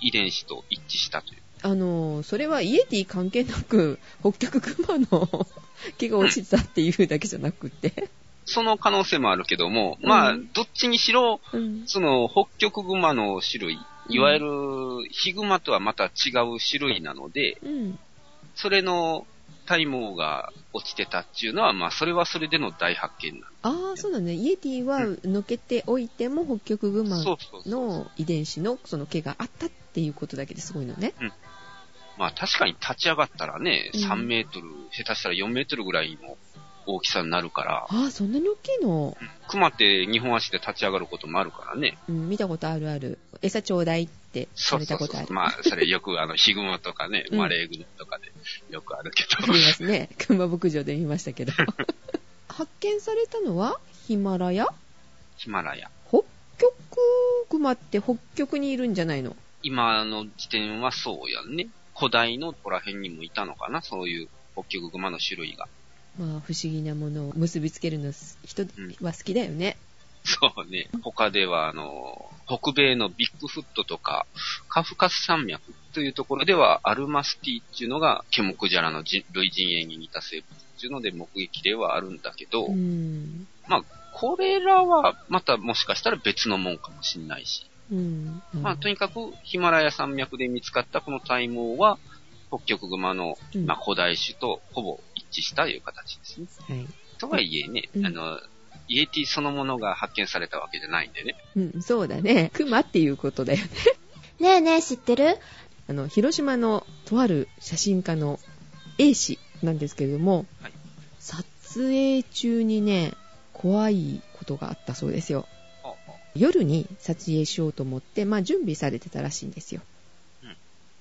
遺伝子と一致したという。あのーそれはイエティ関係なく、北極熊の 毛が落ちてたっていうだけじゃなくて。その可能性もあるけども、まあうん、どっちにしろ、うん。その北極熊の種類、いわゆるヒグマとはまた違う種類なので、うん。それの体毛が落ちてたっていうのは、まあ、それはそれでの大発見なああ、そうだね。イエティはのけておいても北極の。熊そうそうそう。の遺伝子のその毛があったっていうことだけですごいのね。まあ、確かに立ち上がったらね、うん3メートル、下手したら4メートルぐらいの大きさになるから、ああ、そんなに大きいの？うん熊って2本足で立ち上がることもあるからね。うん、見たことあるある。餌ちょうだいってさそうそうそう。れたことある。まあ、それよくあの、ヒグマとかね、うんマレーグマとかでよくあるけど。ありますね。熊牧場で見ましたけど。発見されたのはヒマラヤ？ヒマラヤ。北極熊って北極にいるんじゃないの？今の時点はそうやんね。古代のここら辺にもいたのかな、そういう北極熊の種類が。まあ、不思議なものを結びつけるの人は好きだよね。そうね。他では、あの、北米のビッグフットとか、カフカス山脈というところでは、アルマスティっていうのが、ケモクジャラの人類人猿に似た生物っていうので目撃例はあるんだけど、うん。これらはまたもしかしたら別のもんかもしんないし。うん。まあ、とにかく、ヒマラヤ山脈で見つかったこの体毛は、北極熊の、うんまあ、古代種とほぼ一致したという形ですね。はい。とはいえね、うんあの、イエティそのものが発見されたわけじゃないんでね。うん、そうだね。熊っていうことだよね。ねえねえ知ってる？あの、広島のとある写真家の A 氏なんですけれども、はい撮影中にね、怖いことがあったそうですよ。ああ夜に撮影しようと思って、まあ準備されてたらしいんですよ。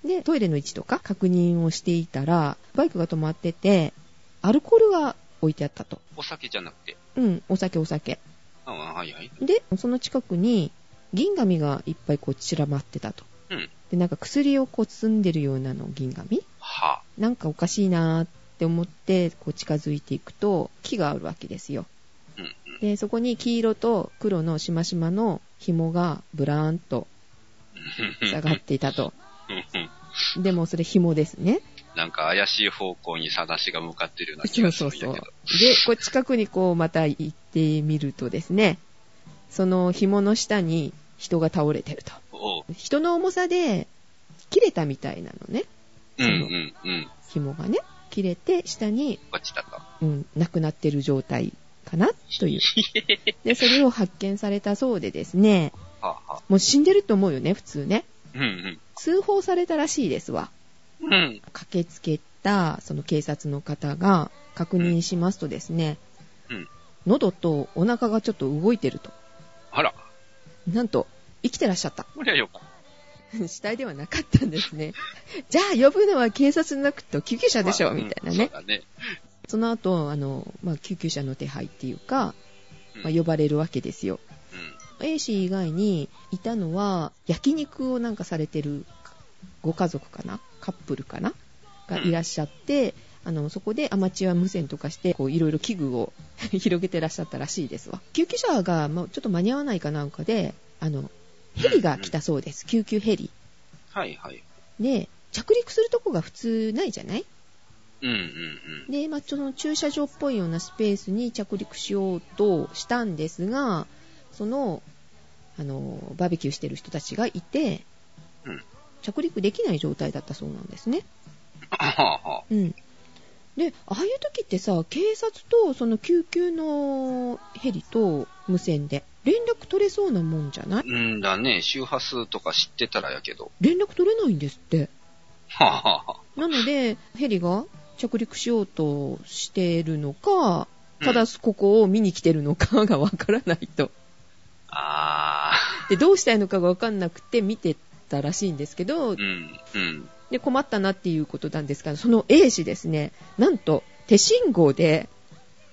で、トイレの位置とか確認をしていたら、バイクが止まってて、アルコールが置いてあったと。お酒じゃなくて？うん、お酒お酒。ああはいはい。で、その近くに銀紙がいっぱいこう散らばってたと。うん。で、なんか薬をこう包んでるようなの銀紙はなんかおかしいなーって思ってこう近づいていくと木があるわけですよ。あ。うんうん。で、そこに黄色と黒のしましまの紐がブラーンと下がっていたと。でもそれ紐ですね。なんか怪しい方向にさだしが向かってるような気そうがすそうそう。るんやけど。で、こう近くにこうまた行ってみるとですね、その紐の下に人が倒れてると。人の重さで切れたみたいなのね。うんうんうん。紐がね。切れて下に、落ちたと。うん、亡くなってる状態かなという。で、それを発見されたそうでですね、はあ、はあ、もう死んでると思うよね、普通ね。うんうん。通報されたらしいですわ。うん。駆けつけた、その警察の方が確認しますとですね、うん喉とお腹がちょっと動いてると。あら、なんと、生きてらっしゃった。こりゃよかっ 死体ではなかったんですね。じゃあ呼ぶのは警察なくと救急車でしょ、まあみたいなねうん。そうだね。その後、あの、まあ、救急車の手配っていうか、うんまあ、呼ばれるわけですよ。うん A 氏以外にいたのは、焼肉をなんかされてるご家族かな？カップルかな？がいらっしゃって、あの、そこでアマチュア無線とかして、こう、いろいろ器具を 広げてらっしゃったらしいですわ。救急車が、まあ、ちょっと間に合わないかなんかで、あの、ヘリが来たそうです。救急ヘリ。はいはい。で、着陸するとこが普通ないじゃない？うんうんで、まあ、その駐車場っぽいようなスペースに着陸しようとしたんですが、その、あの、バーベキューしてる人たちがいて、うん着陸できない状態だったそうなんですね。うん。で、ああいう時ってさ、警察とその救急のヘリと無線で連絡取れそうなもんじゃない？うんだね。周波数とか知ってたらやけど。連絡取れないんですって。はあはあはあなので、ヘリが着陸しようとしているのか、ただここを見に来てるのかがわからないと。あで、どうしたいのかがわかんなくて見てたらしいんですけどー。う、ん。うん。で、困ったなっていうことなんですが、その A 氏ですね、なんと手信号で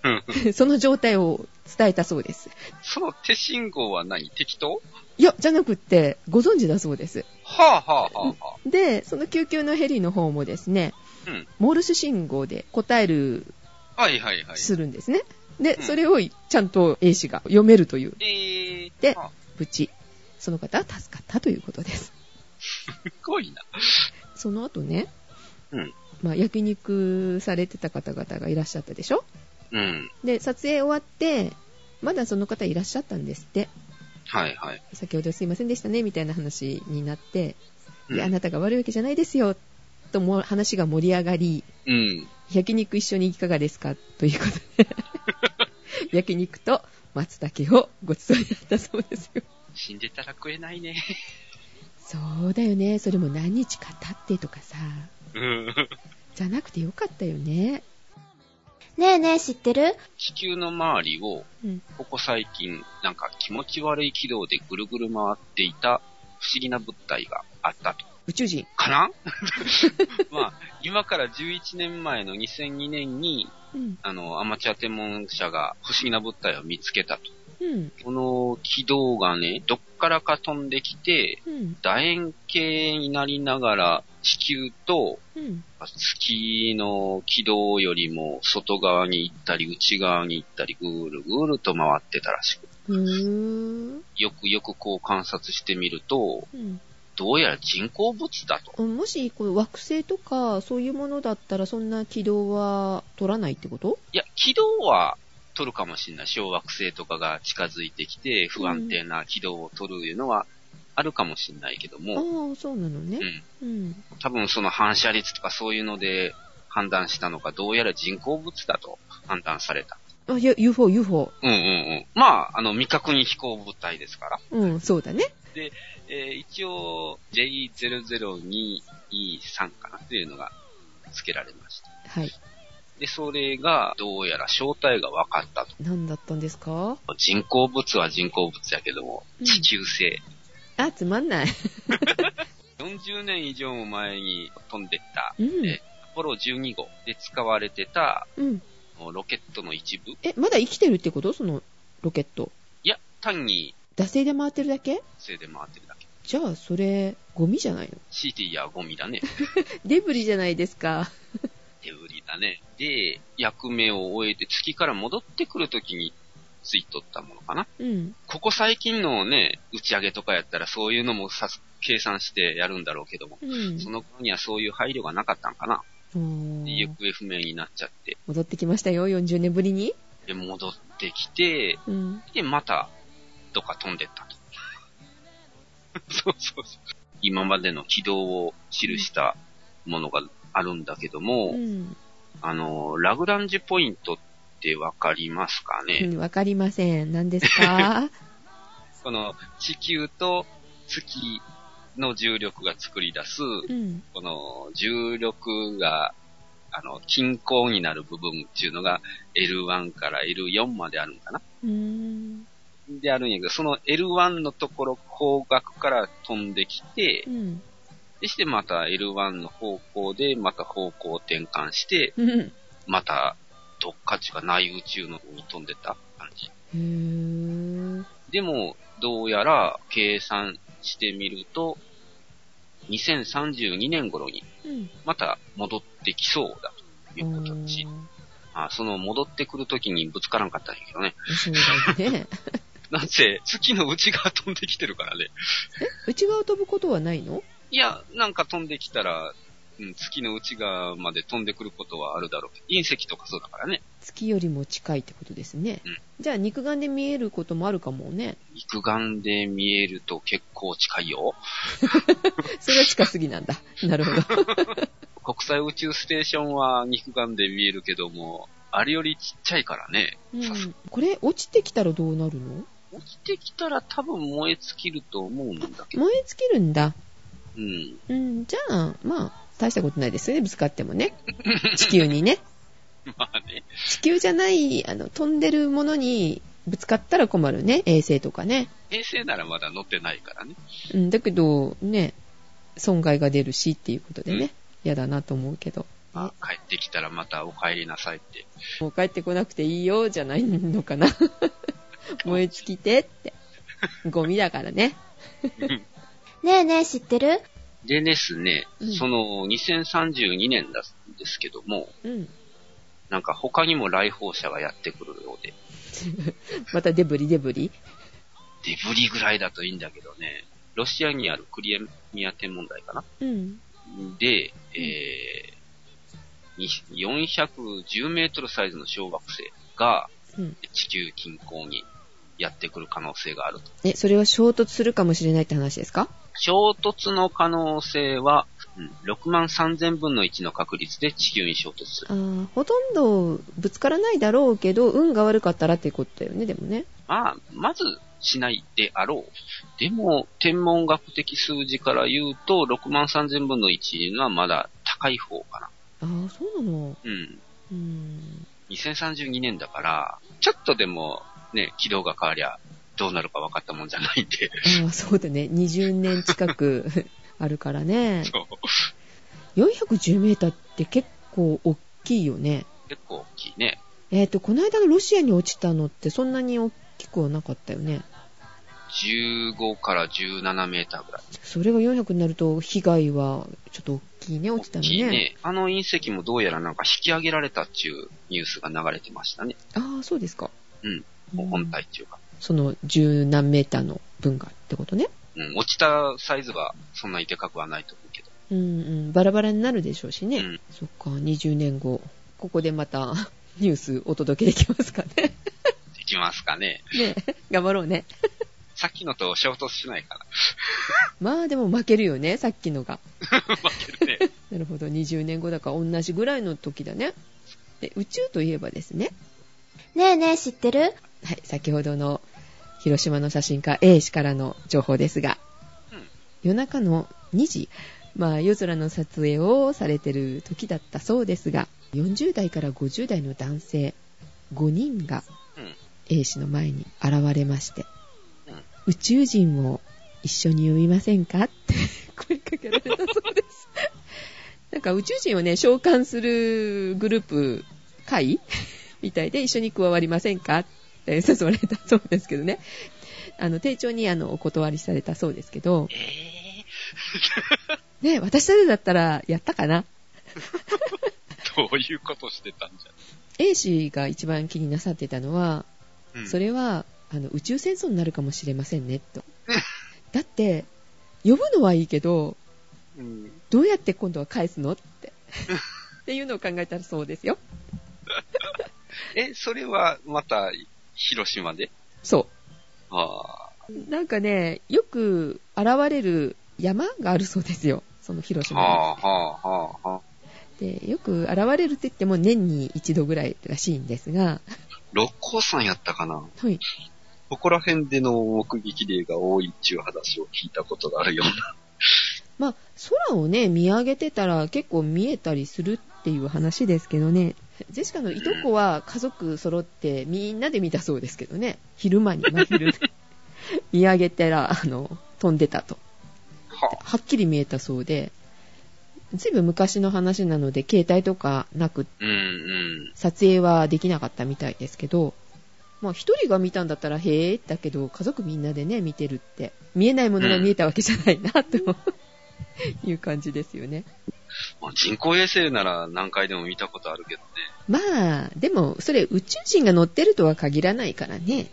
うん その状態を伝えたそうです。その手信号は何？適当？いや、じゃなくって、ご存知だそうです。はあはあはあはで、その救急のヘリの方もですね、あ。うん。モールス信号で答える、はいはいはい。するんですね。で、うんそれをちゃんと A 氏が読めるという、えー。であ無事、その方は助かったということです。すごいな。その後ね、うん。まあ、焼肉されてた方々がいらっしゃったでしょ？うん。で、撮影終わって、まだその方いらっしゃったんですって。はいはい。先ほどすいませんでしたね、みたいな話になって、うんで、あなたが悪いわけじゃないですよ、とも話が盛り上がり、うん。焼肉一緒にいかがですか？ということで、焼肉と松茸をごちそうになったそうですよ。死んでたら食えないね。そうだよね。それも何日か経ってとかさ、うん。じゃなくてよかったよね。ねえねえ知ってる？地球の周りを、うん。ここ最近、なんか気持ち悪い軌道でぐるぐる回っていた不思議な物体があったと。宇宙人。かな？まあ、今から11年前の2002年に、うん。あの、アマチュア天文社が不思議な物体を見つけたと。うん。この軌道がね、どっからか飛んできて、うん。楕円形になりながら、地球とうん。月の軌道よりも外側に行ったり内側に行ったりぐーるぐーると回ってたらしく。よくよくこう観察してみると、うん。どうやら人工物だと。もし、こう惑星とか、そういうものだったら、そんな軌道は取らないってこと？いや、軌道は取るかもしれない。小惑星とかが近づいてきて不安定な軌道を取るいうのはあるかもしれないけども、ああ、そうなのねう。ん。うん。多分その反射率とかそういうので判断したのか、どうやら人工物だと判断された。あ、いや、UFO、UFO。うんうんうん。まあ、あの、未確認飛行物体ですから。うん、そうだね。えー一応、J00223 かな？っていうのが付けられました。はい。で、それが、どうやら正体が分かったと。何だったんですか？人工物は人工物やけどもう、ん地球製。あ、つまんない。40年以上も前に飛んでった、うん。えアポロ12号で使われてたうん。ロケットの一部。いえ、まだ生きてるってこと？そのロケット。や、単に惰性で回ってるだけ？製で回ってるだけ。じゃあ、それ、ゴミじゃないの？CT やゴミだね。デブリじゃないですか。手売りだね。で、役目を終えて月から戻ってくるときについとったものかな。うん。ここ最近のね、打ち上げとかやったらそういうのもさす計算してやるんだろうけども、うん。その頃にはそういう配慮がなかったんかな。行方不明になっちゃって、戻ってきましたよ、40年ぶりに？で、戻ってきて、うん。で、また、どっか飛んでったと。そうそうそう。今までの軌道を記したものがあるんだけども、うん。あの、ラグランジュポイントってわかりますかね、うんわかりません。何ですか？この地球と月の重力が作り出す、うん。この重力が、あの、均衡になる部分っていうのが L1 から L4 まであるんかな？であるんやけど、その L1 のところ方角から飛んできてう、ん。でしてまた L1 の方向でまた方向転換して、うん。またどっかちゅうか内宇宙の方に飛んでた感じ。でも、どうやら計算してみると、2032年頃にうん。また戻ってきそうだということだし、あその戻ってくるときにぶつからんかったんやけどね。ね。なんせ、月の内側飛んできてるからね。内側飛ぶことはないの？いや、なんか飛んできたら、うん、月の内側まで飛んでくることはあるだろう隕石とかそうだからね。月よりも近いってことですね。うんじゃあ肉眼で見えることもあるかもね。肉眼で見えると結構近いよ。それは近すぎなんだ。なるほど。国際宇宙ステーションは肉眼で見えるけども、あれよりちっちゃいからね。うん、これ落ちてきたらどうなるの？落ちてきたら多分燃え尽きると思うんだけど。燃え尽きるんだ。うん。うん、じゃあ、まあ、大したことないですよね、ぶつかってもね。地球にね。まあね。地球じゃない、あの、飛んでるものにぶつかったら困るね。衛星とかね。衛星ならまだ乗ってないからね。うん、だけど、ね、損害が出るしっていうことでね、嫌だなと思うけど。あ帰ってきたらまたお帰りなさいって。もう帰ってこなくていいよ、じゃないのかな。燃え尽きてって。ゴミだからね。ねえねえ知ってる？でですね、うんその2032年なんですけども、うん。なんか他にも来訪者がやってくるようで、またデブリデブリ？デブリぐらいだといいんだけどね、ロシアにあるクリミア天文台かな？うん。で、えー、に410メートルサイズの小惑星がうん。地球近郊にやってくる可能性があると。え、それは衝突するかもしれないって話ですか？衝突の可能性は、うん、6万3000分の1の確率で地球に衝突する。ほとんどぶつからないだろうけど、運が悪かったらっていうことだよね、でもね。まあ、まずしないであろう。でも、天文学的数字から言うと、6万3000分の1はまだ高い方かな。ああ、そうなの？うん。うん。2032年だから、ちょっとでもね、軌道が変わりゃどうなるか分かったもんじゃないんで。ああ、そうだね。20年近く あるからね。そう。410メーターって結構大きいよね。結構大きいね。えっ、と、この間のロシアに落ちたのってそんなに大きくはなかったよね。15から17メーターぐらい。それが400になると被害はちょっと大きいね、落ちた大のね。きいね。あの隕石もどうやらなんか引き上げられたっていうニュースが流れてましたね。ああ、そうですか。うん。本体っていうか。その十何メーターの分がってことね。うん。落ちたサイズはそんなにでかくはないと思うけど。うんうん、バラバラになるでしょうしね。うん。そっか、20年後、ここでまた ニュースお届けできますかね。できますかね。ね頑張ろうね。さっきのと衝突しないかまあでも負けるよね、さっきのが。な。負けるね。なるほど、20年後だから同じぐらいの時だね。で宇宙といえばですね、ねえねえ知ってる？はい、先ほどの広島の写真家 A 氏からの情報ですが、うん夜中の2時、まあ夜空の撮影をされてる時だったそうですが、40代から50代の男性5人がうん。A 氏の前に現れまして、うん宇宙人を一緒に呼びませんか？って声かけられたそうです。なんか宇宙人をね、召喚するグループ会みたいで一緒に加わりませんか？って誘われたそうですけどね。あの、丁重にあの、お断りされたそうですけど、えね、私たちだったらやったかな？ー、どういうことしてたんじ ?A 氏が一番気になさってたのは、ゃ。うん。それは、あの、宇宙戦争になるかもしれませんね、と。だって、呼ぶのはいいけど、うん。どうやって今度は返すの？って。っていうのを考えたらそうですよ。え、それはまた、広島でそああ。う。なんかね、よく現れる山があるそうですよ。その広島に。はあ、はあ、はあ、はあ。で、よく現れるって言っても年に一度ぐらいらしいんですが、六甲山やったかなはい。ここら辺での目撃例が多いっていう話を聞いたことがあるような。まあ、空をね、見上げてたら結構見えたりするっていう話ですけどね。ジェシカのいとこは家族揃ってみんなで見たそうですけどね。昼間に真昼で見上げたら、あの、飛んでたと。ははっきり見えたそうで、ずいぶん昔の話なので、携帯とかなく。撮影はできなかったみたいですけど、まあ一人が見たんだったらへえだけど、家族みんなでね、見てるって、見えないものが見えたわけじゃないな、という感じですよね。まあ、人工衛星なら何回でも見たことあるけどね。まあ、でも、それ宇宙人が乗ってるとは限らないからね。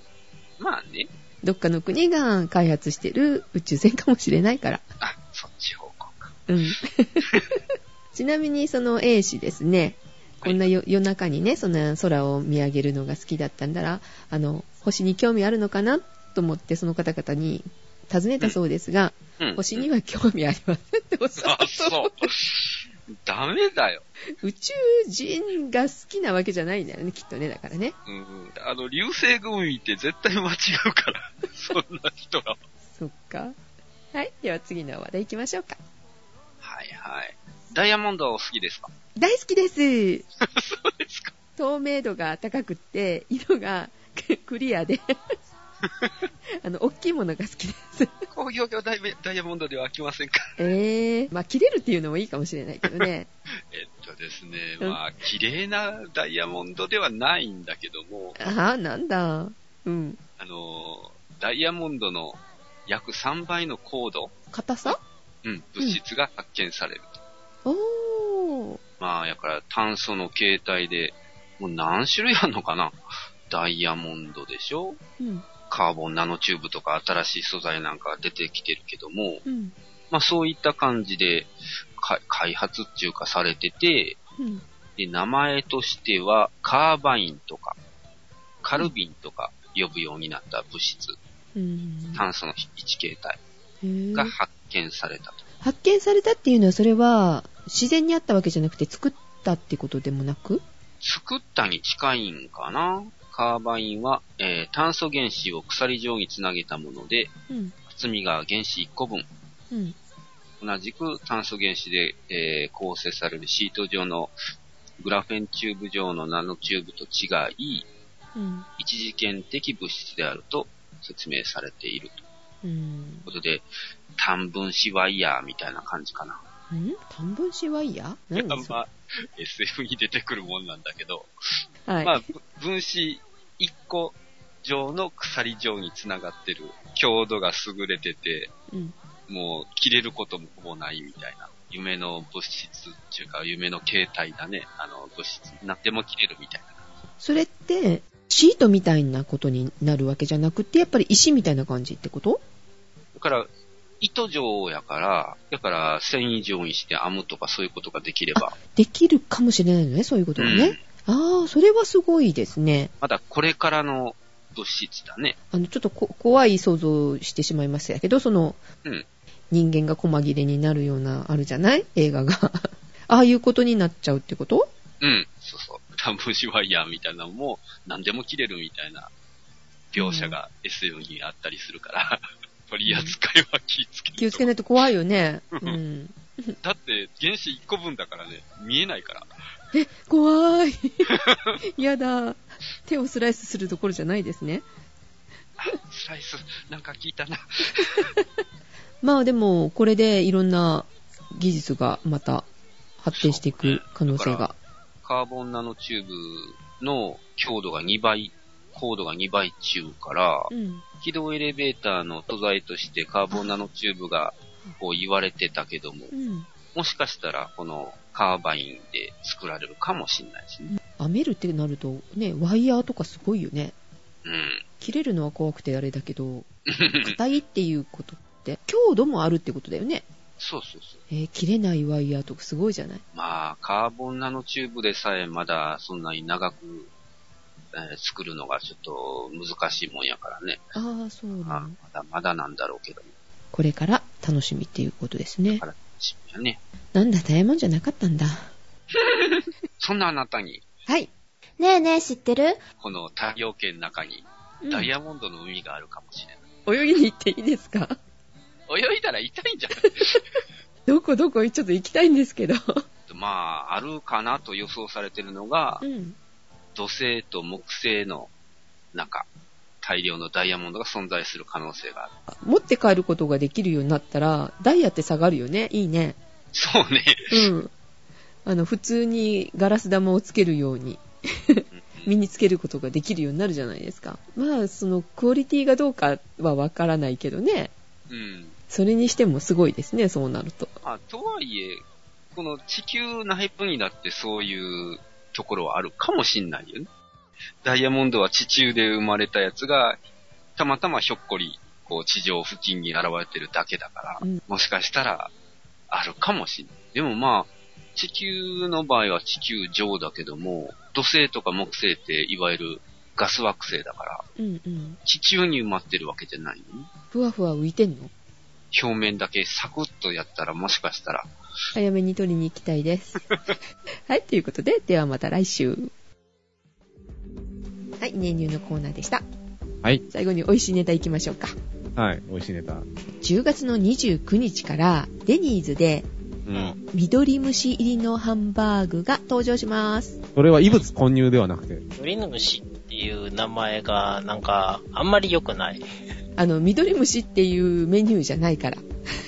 まあね。どっかの国が開発してる宇宙船かもしれないから。あ、そっち方向か。うん。ちなみにその A 氏ですね、こんなよ夜中にね、そんな空を見上げるのが好きだったんだら、あの、星に興味あるのかなと思ってその方々に尋ねたそうですが、うん。星には興味ありませんっておっしゃったあ、そう。ダメだよ。宇宙人が好きなわけじゃないんだよね、きっとね、だからね。うんうん。あの、流星群って絶対間違うから。そんな人らは。そっか。はい。では次の話題行きましょうか。はいはい。ダイヤモンドはお好きですか？大好きです。そうですか。透明度が高くって、色がクリアで、あの、大きいものが好きです。工業用ダイダイヤモンドでは飽きませんか えー、まあ、切れるっていうのもいいかもしれないけどね。えっとですね、うんまあ、綺麗なダイヤモンドではないんだけども、ああ、なんだ。うん。あの、ダイヤモンドの約3倍の高度、硬さ？うん、物質が発見されると。おー。まあ、やから炭素の形態で、もう何種類あるのかなダイヤモンドでしょうん。カーボンナノチューブとか新しい素材なんか出てきてるけども、うん。まあそういった感じでか開発っていうかされてて、うん。で、名前としてはカーバインとか、カルビンとか呼ぶようになった物質、うん。炭素の一形態が発見されたと。発見されたっていうのは、それは、自然にあったわけじゃなくて、作ったってことでもなく？作ったに近いんかなカーバインは、えー炭素原子を鎖状につなげたもので、うん。厚みが原子1個分。うん。同じく炭素原子で、えー構成されるシート状のグラフェンチューブ状のナノチューブと違い、うん。一次元的物質であると説明されているといううん。ことで、単分子ワイヤーみたいな感じかな。ん？単分子ワイヤー？何それまあ、SF に出てくるもんなんだけど、はい。まあ、ぶ分子1個状の鎖状につながってる強度が優れてて、うん。もう切れることもほぼないみたいな。夢の物質っていうか、夢の形態だね。あの、物質になっても切れるみたいな。それって、シートみたいなことになるわけじゃなくて、やっぱり石みたいな感じってこと？だから、糸状やから、だから繊維状にして編むとかそういうことができれば、できるかもしれないのね、そういうことがね。ああ、それはすごいですね。まだこれからの物質だね。あの、ちょっとこ怖い想像をしてしまいましたけど、その、うん人間が細切れになるような、あるじゃない？映画が。ああいうことになっちゃうってこと？うん、そうそう。単分子ワイヤーみたいなのも何でも切れるみたいな描写が SF にあったりするから、取り扱いは気をつけ気をつけないと怖いよね。ううんん。だって原子1個分だからね、見えないから。え、怖い。やだ。手をスライスするところじゃないですね。あスライス、なんか聞いたな。まあでも、これでいろんな技術がまた発展していく可能性が。カーボンナノチューブの強度が2倍、高度が2倍中から、うん。軌道エレベーターの素材としてカーボンナノチューブがこう言われてたけども、うん。もしかしたらこのカーバインで作られるかもしれないしね。編めるってなると、ね、ワイヤーとかすごいよね。うん。切れるのは怖くてあれだけど、硬いっていうことって、強度もあるってことだよね。そうそうそう。えー切れないワイヤーとかすごいじゃない？まあ、カーボンナノチューブでさえまだそんなに長く、えー作るのがちょっと難しいもんやからね。ああ、そうなあの。まだまだなんだろうけども。これから楽しみっていうことですねだか。ら、しみやね。なんだ、ダイヤモンドじゃなかったんだ。そんなあなたに、はい。ねえねえ知ってる？この太陽圏の中にうんダイヤモンドの海があるかもしれない。泳ぎに行っていいですか？泳いだら痛いんじゃない？どこどこちょっと行きたいんですけど。まあ、あるかなと予想されてるのがう、ん。土星と木星の中、大量のダイヤモンドが存在する可能性がある。持って帰ることができるようになったら、ダイヤって下がるよね。いいね。そうね。うん。あの、普通にガラス玉をつけるように、身につけることができるようになるじゃないですか。まあ、その、クオリティがどうかはわからないけどね。うん。それにしてもすごいですね、そうなると。あ、とはいえ、この地球内部にだってそういうところはあるかもしんないよね。ダイヤモンドは地中で生まれたやつが、たまたまひょっこり、こう地上付近に現れてるだけだから、うんもしかしたら、あるかもしんない。でもまあ、地球の場合は地球上だけども、土星とか木星っていわゆるガス惑星だから、うんうん。地中に埋まってるわけじゃないの？ね。ふわふわ浮いてんの？表面だけサクッとやったらもしかしたら、早めに取りに行きたいです。はい、ということで、ではまた来週。はい、年入のコーナーでした。はい。最後に美味しいネタ行きましょうか。はい。美味しいネタ。10月の29日からデニーズでうん。緑虫入りのハンバーグが登場します。それは異物混入ではなくて。鳥の虫っていう名前が、なんか、あんまり良くない。あの、緑虫っていうメニューじゃないから。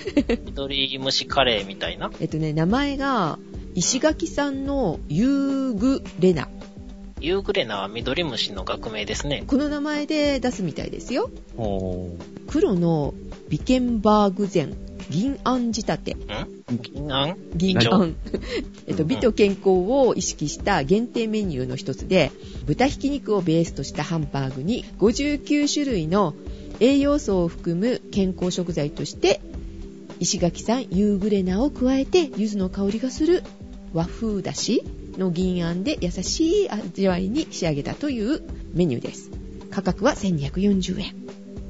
緑虫カレーみたいな？えっとね、名前が石垣さんのユーグレナ。ユーグレナは緑虫の学名ですね。この名前で出すみたいですよ。黒のビケンバーグ膳銀杏仕立て。ん？銀杏？銀何？杏。えっと、美と健康を意識した限定メニューの一つで、豚ひき肉をベースとしたハンバーグに59種類の栄養素を含む健康食材として、石垣産ユーグレナを加えて、柚子の香りがする和風だしの銀杏で優しい味わいに仕上げたというメニューです。価格は1240円。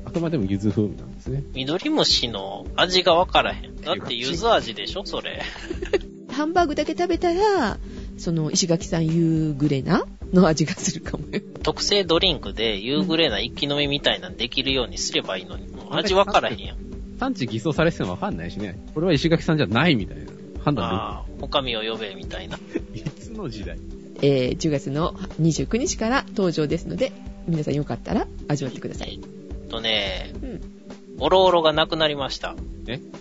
あくまでも柚子風味なんですね。緑虫の味がわからへん。だって柚子味でしょそれ。ハンバーグだけ食べたら、その石垣産ユーグレナの味がするかもよ。特製ドリンクでユーグレナ一気飲みみたいなのできるようにすればいいのに。もう味わからへんやん。産地偽装されててもわかんないしね。これは石垣さんじゃないみたいな判断ああ、おかみを呼べみたいな。の時代えー10月の29日から登場ですので、皆さんよかったら味わってください。えっとね、うん。オロオロがなくなりました。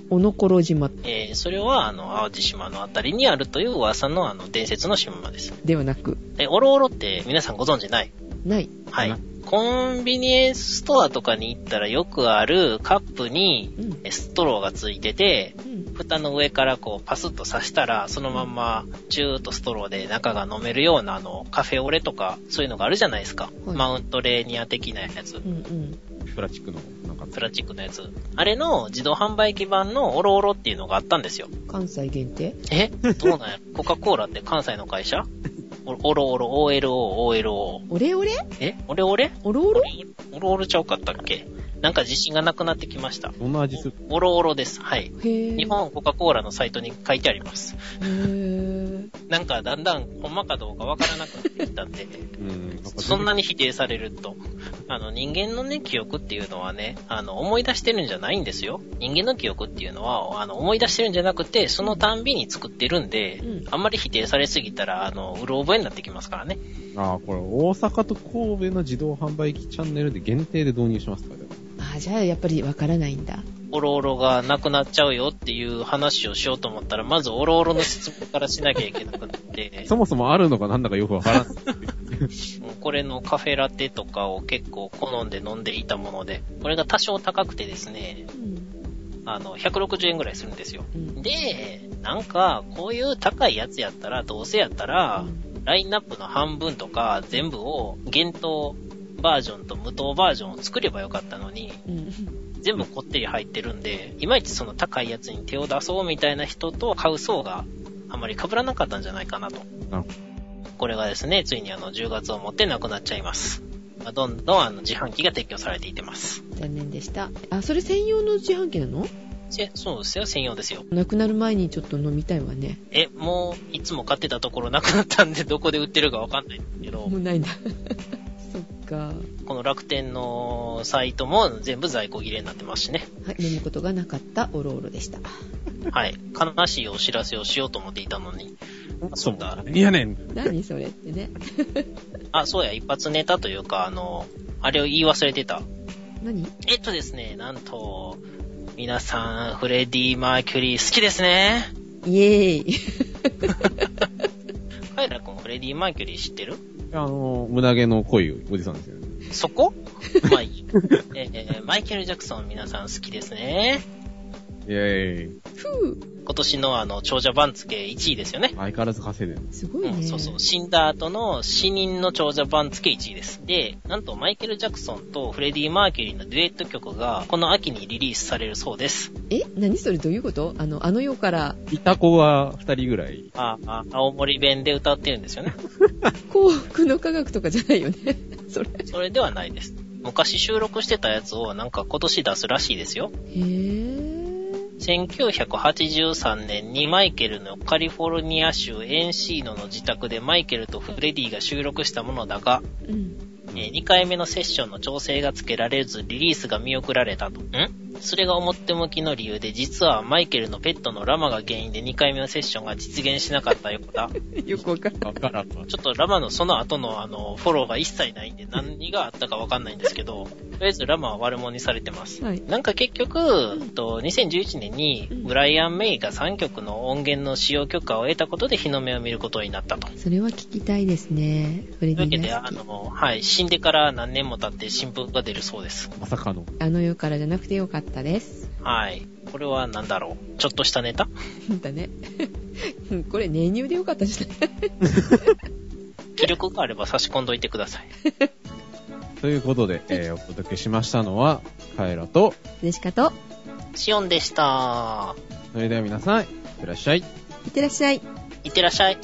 おのころ島えー、それは、あの、淡路島のあたりにあるという噂の、あの、伝説の島です。ではなく、え、オロオロって皆さんご存知ない？ない。はい。コンビニエンスストアとかに行ったらよくあるカップにストローがついてて、うん。蓋の上からこうパスッと刺したら、そのまんまチューッとストローで中が飲めるようなあのカフェオレとかそういうのがあるじゃないですか。はいマウントレーニア的なやつ。うんうん。プラスチックの、なんか、プラスチックのやつ。あれの自動販売機版のオロオロっていうのがあったんですよ。関西限定？え？どうなんや？コカ・コーラって関西の会社？オオロオロ、OLO、OLO。オレオレ？え？オレオレ？オロオロ？オロオロちゃうかったっけ？なんか自信がなくなってきました。どんな味するオロオロです。はい。日本コカ・コーラのサイトに書いてあります。へぇなんかだんだんほんまかどうかわからなくなってきたんで、うん。そんなに否定されると。あの人間のね、記憶っていうのはね、あの思い出してるんじゃないんですよ。人間の記憶っていうのは、あの思い出してるんじゃなくて、そのたんびに作ってるんで、うんあんまり否定されすぎたら、あの、うろ覚えになってきますからね。ああ、これ、大阪と神戸の自動販売機チャンネルで限定で導入しますからね。あ、じゃあやっぱりわからないんだ。オロオロがなくなっちゃうよっていう話をしようと思ったら、まずオロオロの質問からしなきゃいけなくなって、そもそもあるのかなんだかよくわからない。これのカフェラテとかを結構好んで飲んでいたもので、これが多少高くてですね、うん。あの、160円ぐらいするんですよ。うん。で、なんか、こういう高いやつやったら、どうせやったら、ラインナップの半分とか全部を限定バージョンと無糖バージョンを作ればよかったのに、うん。全部こってり入ってるんで、いまいちその高いやつに手を出そうみたいな人と買う層があまり被らなかったんじゃないかなと。これがですね、ついにあの10月をもってなくなっちゃいます。まあどんどんあの自販機が撤去されていってます。残念でした。あ、それ専用の自販機なの？え、そうですよ、専用ですよ。なくなる前にちょっと飲みたいわね。え、もう、いつも買ってたところなくなったんで、どこで売ってるかわかんないんですけども、うないんだ。か。この楽天のサイトも全部在庫切れになってますしね。はい、飲むことがなかったオロオロでした。はい。悲しいお知らせをしようと思っていたのに、そうだ。いやねん。何それってね。あ、そうや、一発ネタというか、あの、あれを言い忘れてた。何？えっとですね、なんと、皆さん、フレディ・マーキュリー好きですね。イエーイ。カイラ君、フレディ・マーキュリー知ってる？あの、胸毛の濃いおじさんですよね。そこ？まあいい。えーマイケル・ジャクソン皆さん好きですね。イェーイ。ふぅ。今年のあの、長者番付1位ですよね。相変わらず稼いでる。すごいね。うん、そうそう。死んだ後の死人の長者番付1位です。で、なんとマイケル・ジャクソンとフレディ・マーキュリーのデュエット曲がこの秋にリリースされるそうです。え？何それどういうこと？あの、あの世からいた子が二人ぐらい。ああ、青森弁で歌ってるんですよね。幸福の科学とかじゃないよね。それ。それではないです。昔収録してたやつをなんか今年出すらしいですよ。へぇ1983年にマイケルのカリフォルニア州エンシーノの自宅でマイケルとフレディが収録したものだが、うん。え2回目のセッションの調整がつけられずリリースが見送られたと。ん？それが表向きの理由で、実はマイケルのペットのラマが原因で2回目のセッションが実現しなかったようだ。よくわかんない。わからんわ。ちょっとラマのその後のあの、フォローが一切ないんで 何があったかわかんないんですけど、とりあえずラマは悪者にされてます。はい。なんか結局、と2011年にブライアン・メイが3曲の音源の使用許可を得たことで日の目を見ることになったと。とそれは聞きたいですね。フレいうわけで。あの、はい、死んでから何年も経って新聞が出るそうです。まさかの。あの世からじゃなくてよかったです。はい。これは何だろう。ちょっとしたネタ？だね。う んこれ、年入でよかったじゃない 気力があれば差し込んどいてください。ということで、えーお届けしましたのは、カエラと、でしかと、シオンでした。それでは皆さん、いってらっしゃい。いってらっしゃい。いってらっしゃい。